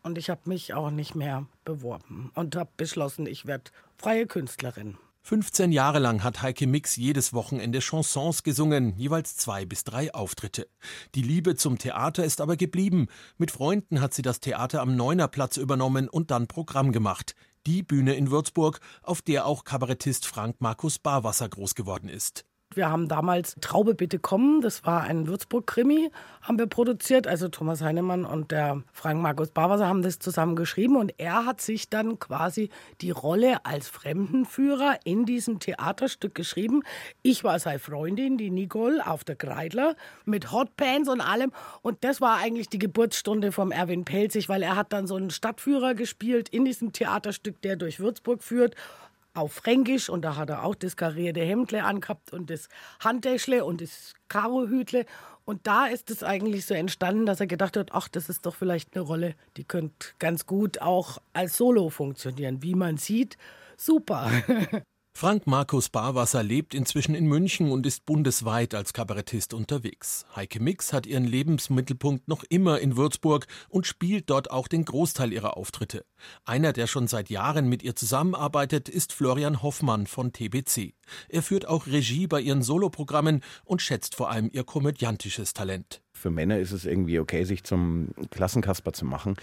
Und ich habe mich auch nicht mehr beworben und habe beschlossen, ich werde freie Künstlerin. 15 Jahre lang hat Heike Mix jedes Wochenende Chansons gesungen, jeweils zwei bis drei Auftritte. Die Liebe zum Theater ist aber geblieben. Mit Freunden hat sie das Theater am Neunerplatz übernommen und dann Programm gemacht die Bühne in Würzburg, auf der auch Kabarettist Frank Markus Barwasser groß geworden ist. Wir haben damals Traube bitte kommen, das war ein Würzburg-Krimi, haben wir produziert. Also Thomas Heinemann und der Frank Markus Barwasser haben das zusammen geschrieben und er hat sich dann quasi die Rolle als Fremdenführer in diesem Theaterstück geschrieben. Ich war seine Freundin, die Nicole, auf der Kreidler mit Hotpants und allem. Und das war eigentlich die Geburtsstunde vom Erwin Pelzig, weil er hat dann so einen Stadtführer gespielt in diesem Theaterstück, der durch Würzburg führt auf Fränkisch und da hat er auch das karierte Hemdle angehabt und das Handtäschle und das Karohütle. Und da ist es eigentlich so entstanden, dass er gedacht hat, ach, das ist doch vielleicht eine Rolle, die könnte ganz gut auch als Solo funktionieren. Wie man sieht, super. Frank Markus Barwasser lebt inzwischen in München und ist bundesweit als Kabarettist unterwegs. Heike Mix hat ihren Lebensmittelpunkt noch immer in Würzburg und spielt dort auch den Großteil ihrer Auftritte. Einer, der schon seit Jahren mit ihr zusammenarbeitet, ist Florian Hoffmann von TBC. Er führt auch Regie bei ihren Soloprogrammen und schätzt vor allem ihr komödiantisches Talent für Männer ist es irgendwie okay, sich zum Klassenkasper zu machen.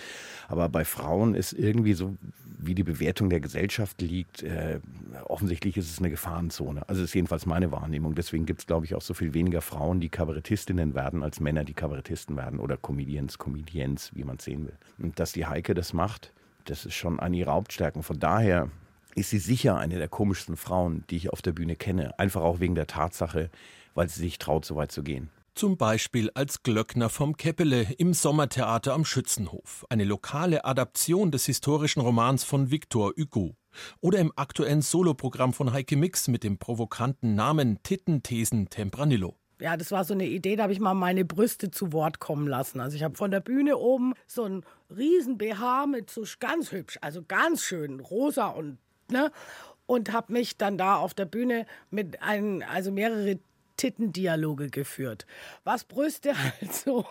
Aber bei Frauen ist irgendwie so, wie die Bewertung der Gesellschaft liegt, äh, offensichtlich ist es eine Gefahrenzone. Also ist jedenfalls meine Wahrnehmung. Deswegen gibt es, glaube ich, auch so viel weniger Frauen, die Kabarettistinnen werden, als Männer, die Kabarettisten werden oder Comedians, Comedians, wie man es sehen will. Und dass die Heike das macht, das ist schon eine ihrer Hauptstärken. Von daher ist sie sicher eine der komischsten Frauen, die ich auf der Bühne kenne. Einfach auch wegen der Tatsache, weil sie sich traut, so weit zu gehen. Zum Beispiel als Glöckner vom Keppele im Sommertheater am Schützenhof, eine lokale Adaption des historischen Romans von Victor Hugo. Oder im aktuellen Soloprogramm von Heike Mix mit dem provokanten Namen Tittenthesen Tempranillo. Ja, das war so eine Idee, da habe ich mal meine Brüste zu Wort kommen lassen. Also ich habe von der Bühne oben so ein riesen BH mit so ganz hübsch, also ganz schön rosa und ne und habe mich dann da auf der Bühne mit einem, also mehrere Tittendialoge geführt. Was Brüste also,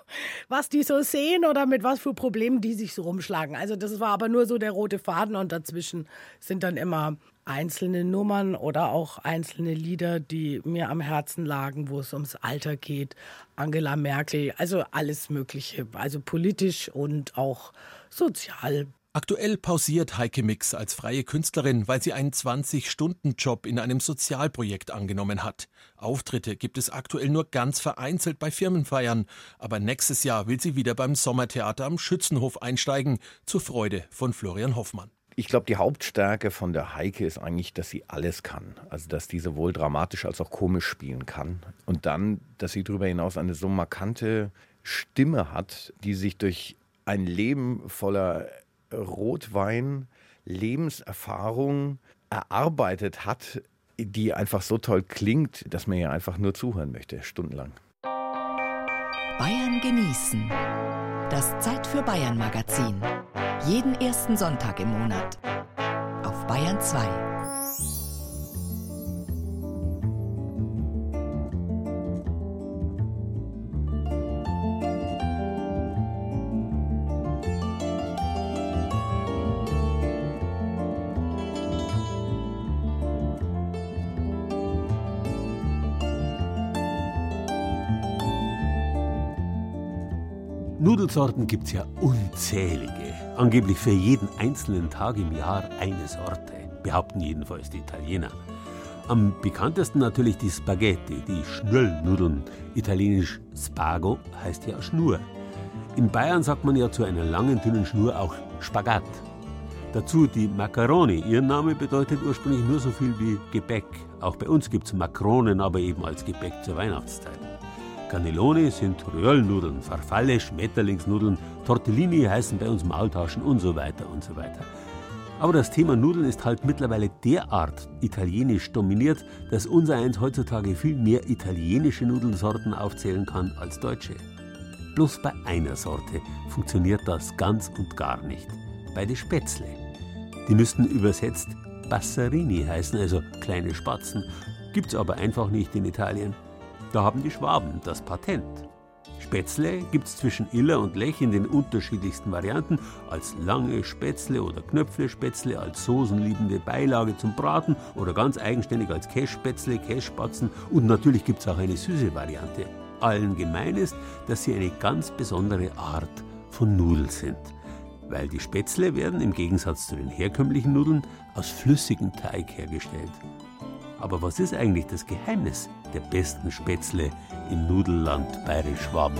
was die so sehen oder mit was für Problemen die sich so rumschlagen. Also das war aber nur so der rote Faden und dazwischen sind dann immer einzelne Nummern oder auch einzelne Lieder, die mir am Herzen lagen, wo es ums Alter geht. Angela Merkel, also alles Mögliche, also politisch und auch sozial Aktuell pausiert Heike Mix als freie Künstlerin, weil sie einen 20-Stunden-Job in einem Sozialprojekt angenommen hat. Auftritte gibt es aktuell nur ganz vereinzelt bei Firmenfeiern, aber nächstes Jahr will sie wieder beim Sommertheater am Schützenhof einsteigen, zur Freude von Florian Hoffmann. Ich glaube, die Hauptstärke von der Heike ist eigentlich, dass sie alles kann. Also, dass die sowohl dramatisch als auch komisch spielen kann. Und dann, dass sie darüber hinaus eine so markante Stimme hat, die sich durch ein Leben voller Rotwein Lebenserfahrung erarbeitet hat, die einfach so toll klingt, dass man ja einfach nur zuhören möchte, stundenlang. Bayern genießen. Das Zeit für Bayern Magazin. Jeden ersten Sonntag im Monat. Auf Bayern 2. Nudelsorten gibt es ja unzählige. Angeblich für jeden einzelnen Tag im Jahr eine Sorte, behaupten jedenfalls die Italiener. Am bekanntesten natürlich die Spaghetti, die Schnüllnudeln. Italienisch Spago heißt ja Schnur. In Bayern sagt man ja zu einer langen, dünnen Schnur auch Spagat. Dazu die Macaroni. Ihr Name bedeutet ursprünglich nur so viel wie Gebäck. Auch bei uns gibt es Makronen, aber eben als Gebäck zur Weihnachtszeit. Cannelloni sind Röhrlnudeln, Farfalle Schmetterlingsnudeln, Tortellini heißen bei uns Maultaschen und so weiter und so weiter. Aber das Thema Nudeln ist halt mittlerweile derart italienisch dominiert, dass unser eins heutzutage viel mehr italienische Nudelsorten aufzählen kann als deutsche. Bloß bei einer Sorte funktioniert das ganz und gar nicht. Bei den Spätzle. Die müssten übersetzt Bassarini heißen, also kleine Spatzen. Gibt's aber einfach nicht in Italien. Da haben die Schwaben das Patent. Spätzle gibt es zwischen Iller und Lech in den unterschiedlichsten Varianten, als lange Spätzle oder Knöpflespätzle, als soßenliebende Beilage zum Braten oder ganz eigenständig als Kässpätzle, Kässpatzen und natürlich gibt es auch eine süße Variante. Allen gemein ist, dass sie eine ganz besondere Art von Nudel sind. Weil die Spätzle werden im Gegensatz zu den herkömmlichen Nudeln aus flüssigem Teig hergestellt. Aber was ist eigentlich das Geheimnis der besten Spätzle im Nudelland Bayerisch-Schwaben?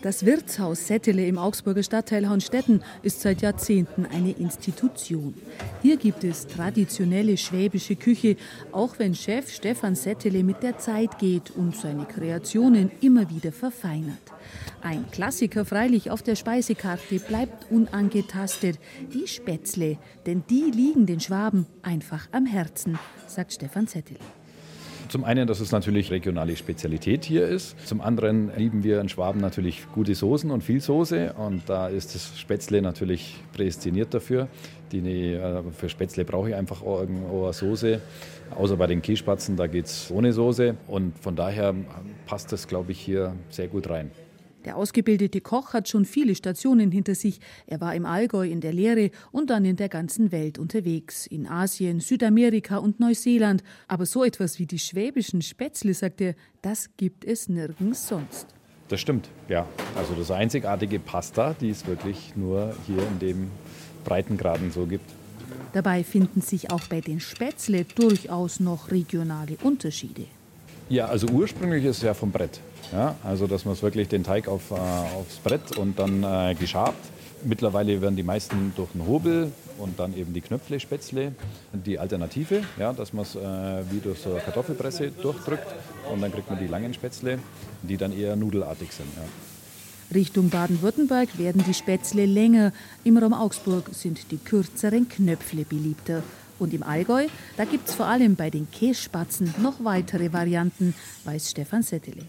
Das Wirtshaus Settele im Augsburger Stadtteil Hornstetten ist seit Jahrzehnten eine Institution. Hier gibt es traditionelle schwäbische Küche, auch wenn Chef Stefan Settele mit der Zeit geht und seine Kreationen immer wieder verfeinert. Ein Klassiker freilich auf der Speisekarte bleibt unangetastet, die Spätzle, denn die liegen den Schwaben einfach am Herzen, sagt Stefan Zettel. Zum einen, dass es natürlich regionale Spezialität hier ist. Zum anderen lieben wir in Schwaben natürlich gute Soßen und viel Soße. Und da ist das Spätzle natürlich prädestiniert dafür. Die, äh, für Spätzle brauche ich einfach eine Soße. Außer bei den Kiespatzen, da geht es ohne Soße. Und von daher passt das, glaube ich, hier sehr gut rein. Der ausgebildete Koch hat schon viele Stationen hinter sich. Er war im Allgäu in der Lehre und dann in der ganzen Welt unterwegs. In Asien, Südamerika und Neuseeland. Aber so etwas wie die schwäbischen Spätzle, sagt er, das gibt es nirgends sonst. Das stimmt, ja. Also das einzigartige Pasta, die es wirklich nur hier in dem Breitengraden so gibt. Dabei finden sich auch bei den Spätzle durchaus noch regionale Unterschiede. Ja, also ursprünglich ist es ja vom Brett. Ja, also dass man es wirklich den Teig auf, äh, aufs Brett und dann äh, geschabt. Mittlerweile werden die meisten durch einen Hobel und dann eben die Knöpfle-Spätzle die Alternative, ja, dass man es äh, wie durch so eine Kartoffelpresse durchdrückt und dann kriegt man die langen Spätzle, die dann eher nudelartig sind. Ja. Richtung Baden-Württemberg werden die Spätzle länger, im Raum Augsburg sind die kürzeren Knöpfle beliebter. Und im Allgäu, da gibt es vor allem bei den Kässpatzen noch weitere Varianten, weiß Stefan Settele.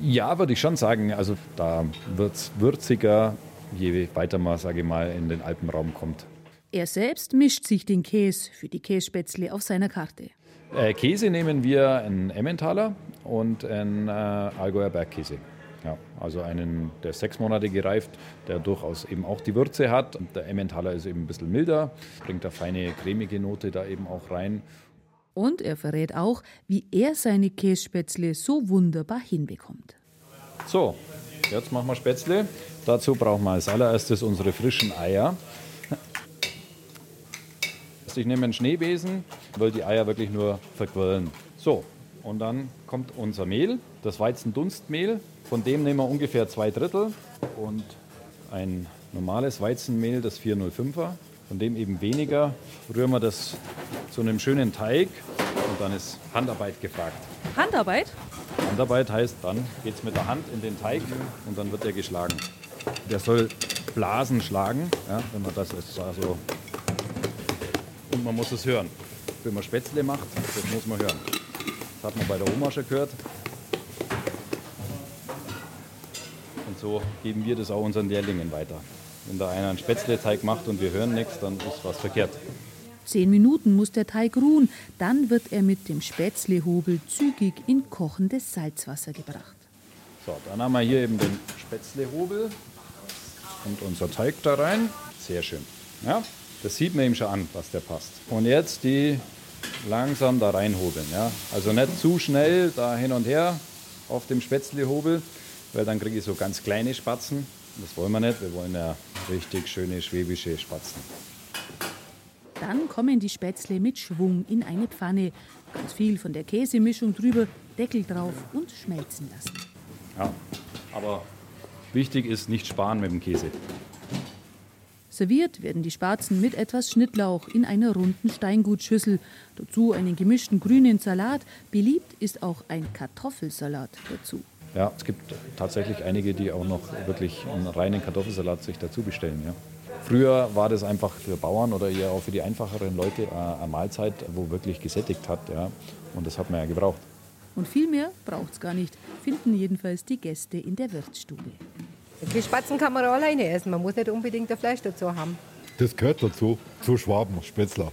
Ja, würde ich schon sagen. Also da wird es würziger, je weiter man, sage ich mal, in den Alpenraum kommt. Er selbst mischt sich den Käse für die Kässpätzle auf seiner Karte. Äh, Käse nehmen wir einen Emmentaler und einen äh, Allgäuer Bergkäse. Ja, also einen, der sechs Monate gereift, der durchaus eben auch die Würze hat. Und der Emmentaler ist eben ein bisschen milder, bringt eine feine cremige Note da eben auch rein. Und er verrät auch, wie er seine Kässpätzle so wunderbar hinbekommt. So, jetzt machen wir Spätzle. Dazu brauchen wir als allererstes unsere frischen Eier. Ich nehme einen Schneebesen, will die Eier wirklich nur verquirlen. So, und dann kommt unser Mehl, das Weizendunstmehl. Von dem nehmen wir ungefähr zwei Drittel und ein normales Weizenmehl, das 405er von dem eben weniger, rühren wir das zu einem schönen Teig und dann ist Handarbeit gefragt. Handarbeit? Handarbeit heißt, dann geht es mit der Hand in den Teig und dann wird er geschlagen. Der soll Blasen schlagen, ja, wenn man das ist. Also, und man muss es hören. Wenn man Spätzle macht, das muss man hören. Das hat man bei der Oma schon gehört. Und so geben wir das auch unseren Lehrlingen weiter. Wenn da einer einen Spätzleteig macht und wir hören nichts, dann ist was verkehrt. Zehn Minuten muss der Teig ruhen, dann wird er mit dem Spätzlehobel zügig in kochendes Salzwasser gebracht. So, dann haben wir hier eben den Spätzlehobel und unser Teig da rein. Sehr schön. Ja, das sieht man ihm schon an, was der passt. Und jetzt die langsam da reinhobeln. Ja? Also nicht zu schnell da hin und her auf dem Spätzlehobel, weil dann kriege ich so ganz kleine Spatzen. Das wollen wir nicht. Wir wollen ja richtig schöne schwäbische Spatzen. Dann kommen die Spätzle mit Schwung in eine Pfanne. Ganz viel von der Käsemischung drüber, Deckel drauf und schmelzen lassen. Ja, aber wichtig ist nicht sparen mit dem Käse. Serviert werden die Spatzen mit etwas Schnittlauch in einer runden Steingutschüssel. Dazu einen gemischten grünen Salat. Beliebt ist auch ein Kartoffelsalat dazu. Ja, es gibt tatsächlich einige, die auch noch wirklich einen reinen Kartoffelsalat sich dazu bestellen. Ja. Früher war das einfach für Bauern oder eher auch für die einfacheren Leute äh, eine Mahlzeit, wo wirklich gesättigt hat. Ja. Und das hat man ja gebraucht. Und viel mehr braucht es gar nicht, finden jedenfalls die Gäste in der Wirtsstube. Die Spatzen kann man alleine essen, man muss nicht unbedingt ein Fleisch dazu haben. Das gehört dazu, zu Schwaben, Spätzler.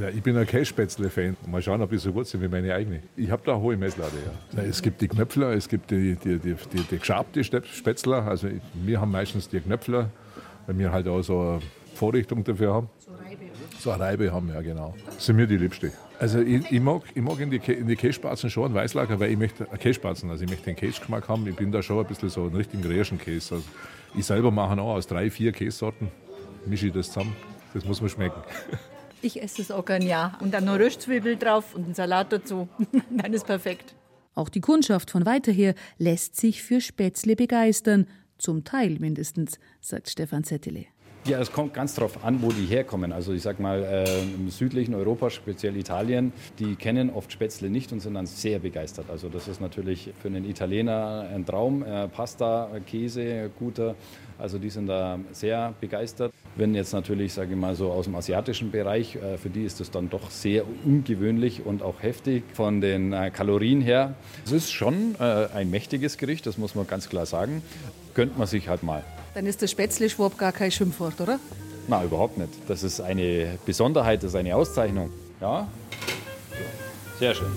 Ja, ich bin ein Kässpätzle-Fan. Mal schauen, ob die so gut sind wie meine eigene. Ich habe da eine hohe Messlade, ja. Es gibt die Knöpfler, es gibt die, die, die, die, die geschabte Spätzler. Also wir haben meistens die Knöpfler, weil wir halt auch so eine Vorrichtung dafür haben. So Reibe. So eine Reibe haben, ja genau. Das sind mir die Liebste. Also ich, ich, mag, ich mag in die, in die Kässpatzen schon einen Weißlager, weil ich möchte einen Kässpatzen, also ich möchte den Käsegeschmack haben. Ich bin da schon ein bisschen so einen richtigen Rärchenkäse. Also ich selber mache auch aus drei, vier Käsesorten, mische ich das zusammen. Das muss man schmecken. Ich esse es auch gern, ja. Und dann noch Röstzwiebel drauf und einen Salat dazu. dann ist perfekt. Auch die Kundschaft von weiter her lässt sich für Spätzle begeistern. Zum Teil mindestens, sagt Stefan Zettele. Ja, es kommt ganz darauf an, wo die herkommen. Also ich sag mal, äh, im südlichen Europa, speziell Italien, die kennen oft Spätzle nicht und sind dann sehr begeistert. Also das ist natürlich für einen Italiener ein Traum. Äh, Pasta, Käse, guter. Also die sind da sehr begeistert. Wenn jetzt natürlich, sage ich mal so aus dem asiatischen Bereich, äh, für die ist das dann doch sehr ungewöhnlich und auch heftig von den äh, Kalorien her. Es ist schon äh, ein mächtiges Gericht, das muss man ganz klar sagen. Gönnt man sich halt mal. Dann ist der Spätzle-Schwab gar kein Schimpfwort, oder? Na, überhaupt nicht. Das ist eine Besonderheit, das ist eine Auszeichnung. Ja, sehr schön.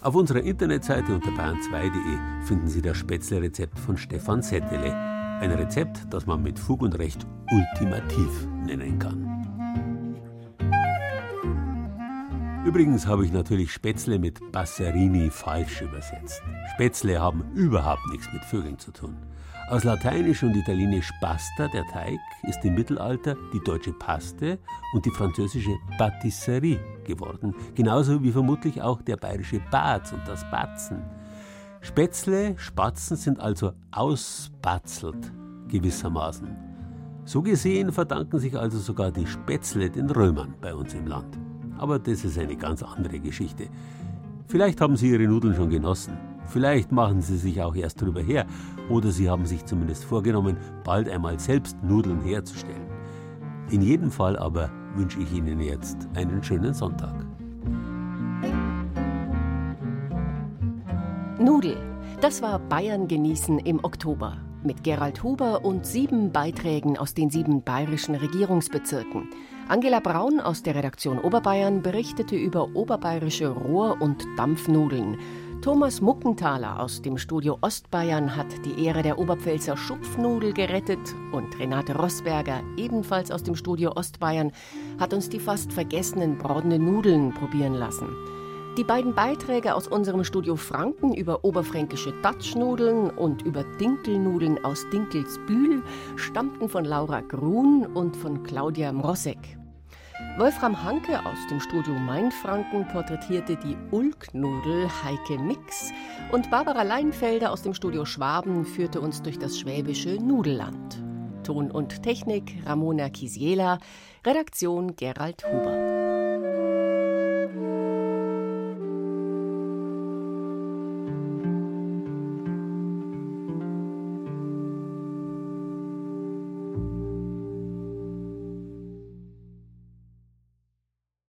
Auf unserer Internetseite unter bayern2.de finden Sie das Spätzle-Rezept von Stefan Settele. Ein Rezept, das man mit Fug und Recht ultimativ nennen kann. Übrigens habe ich natürlich Spätzle mit Basserini falsch übersetzt. Spätzle haben überhaupt nichts mit Vögeln zu tun. Aus Lateinisch und Italienisch Pasta, der Teig, ist im Mittelalter die deutsche Paste und die französische Patisserie geworden. Genauso wie vermutlich auch der bayerische Bad und das Batzen. Spätzle, Spatzen sind also ausbatzelt, gewissermaßen. So gesehen verdanken sich also sogar die Spätzle den Römern bei uns im Land. Aber das ist eine ganz andere Geschichte. Vielleicht haben Sie Ihre Nudeln schon genossen. Vielleicht machen Sie sich auch erst drüber her. Oder Sie haben sich zumindest vorgenommen, bald einmal selbst Nudeln herzustellen. In jedem Fall aber wünsche ich Ihnen jetzt einen schönen Sonntag. Nudel, das war Bayern genießen im Oktober. Mit Gerald Huber und sieben Beiträgen aus den sieben bayerischen Regierungsbezirken. Angela Braun aus der Redaktion Oberbayern berichtete über oberbayerische Rohr- und Dampfnudeln. Thomas Muckenthaler aus dem Studio Ostbayern hat die Ehre der Oberpfälzer Schupfnudel gerettet und Renate Rossberger, ebenfalls aus dem Studio Ostbayern, hat uns die fast vergessenen brodene Nudeln probieren lassen. Die beiden Beiträge aus unserem Studio Franken über oberfränkische Datschnudeln und über Dinkelnudeln aus Dinkelsbühl stammten von Laura Grun und von Claudia Mrosek. Wolfram Hanke aus dem Studio Mainfranken porträtierte die Ulknudel Heike Mix und Barbara Leinfelder aus dem Studio Schwaben führte uns durch das schwäbische Nudelland. Ton und Technik Ramona Kisiela, Redaktion Gerald Huber.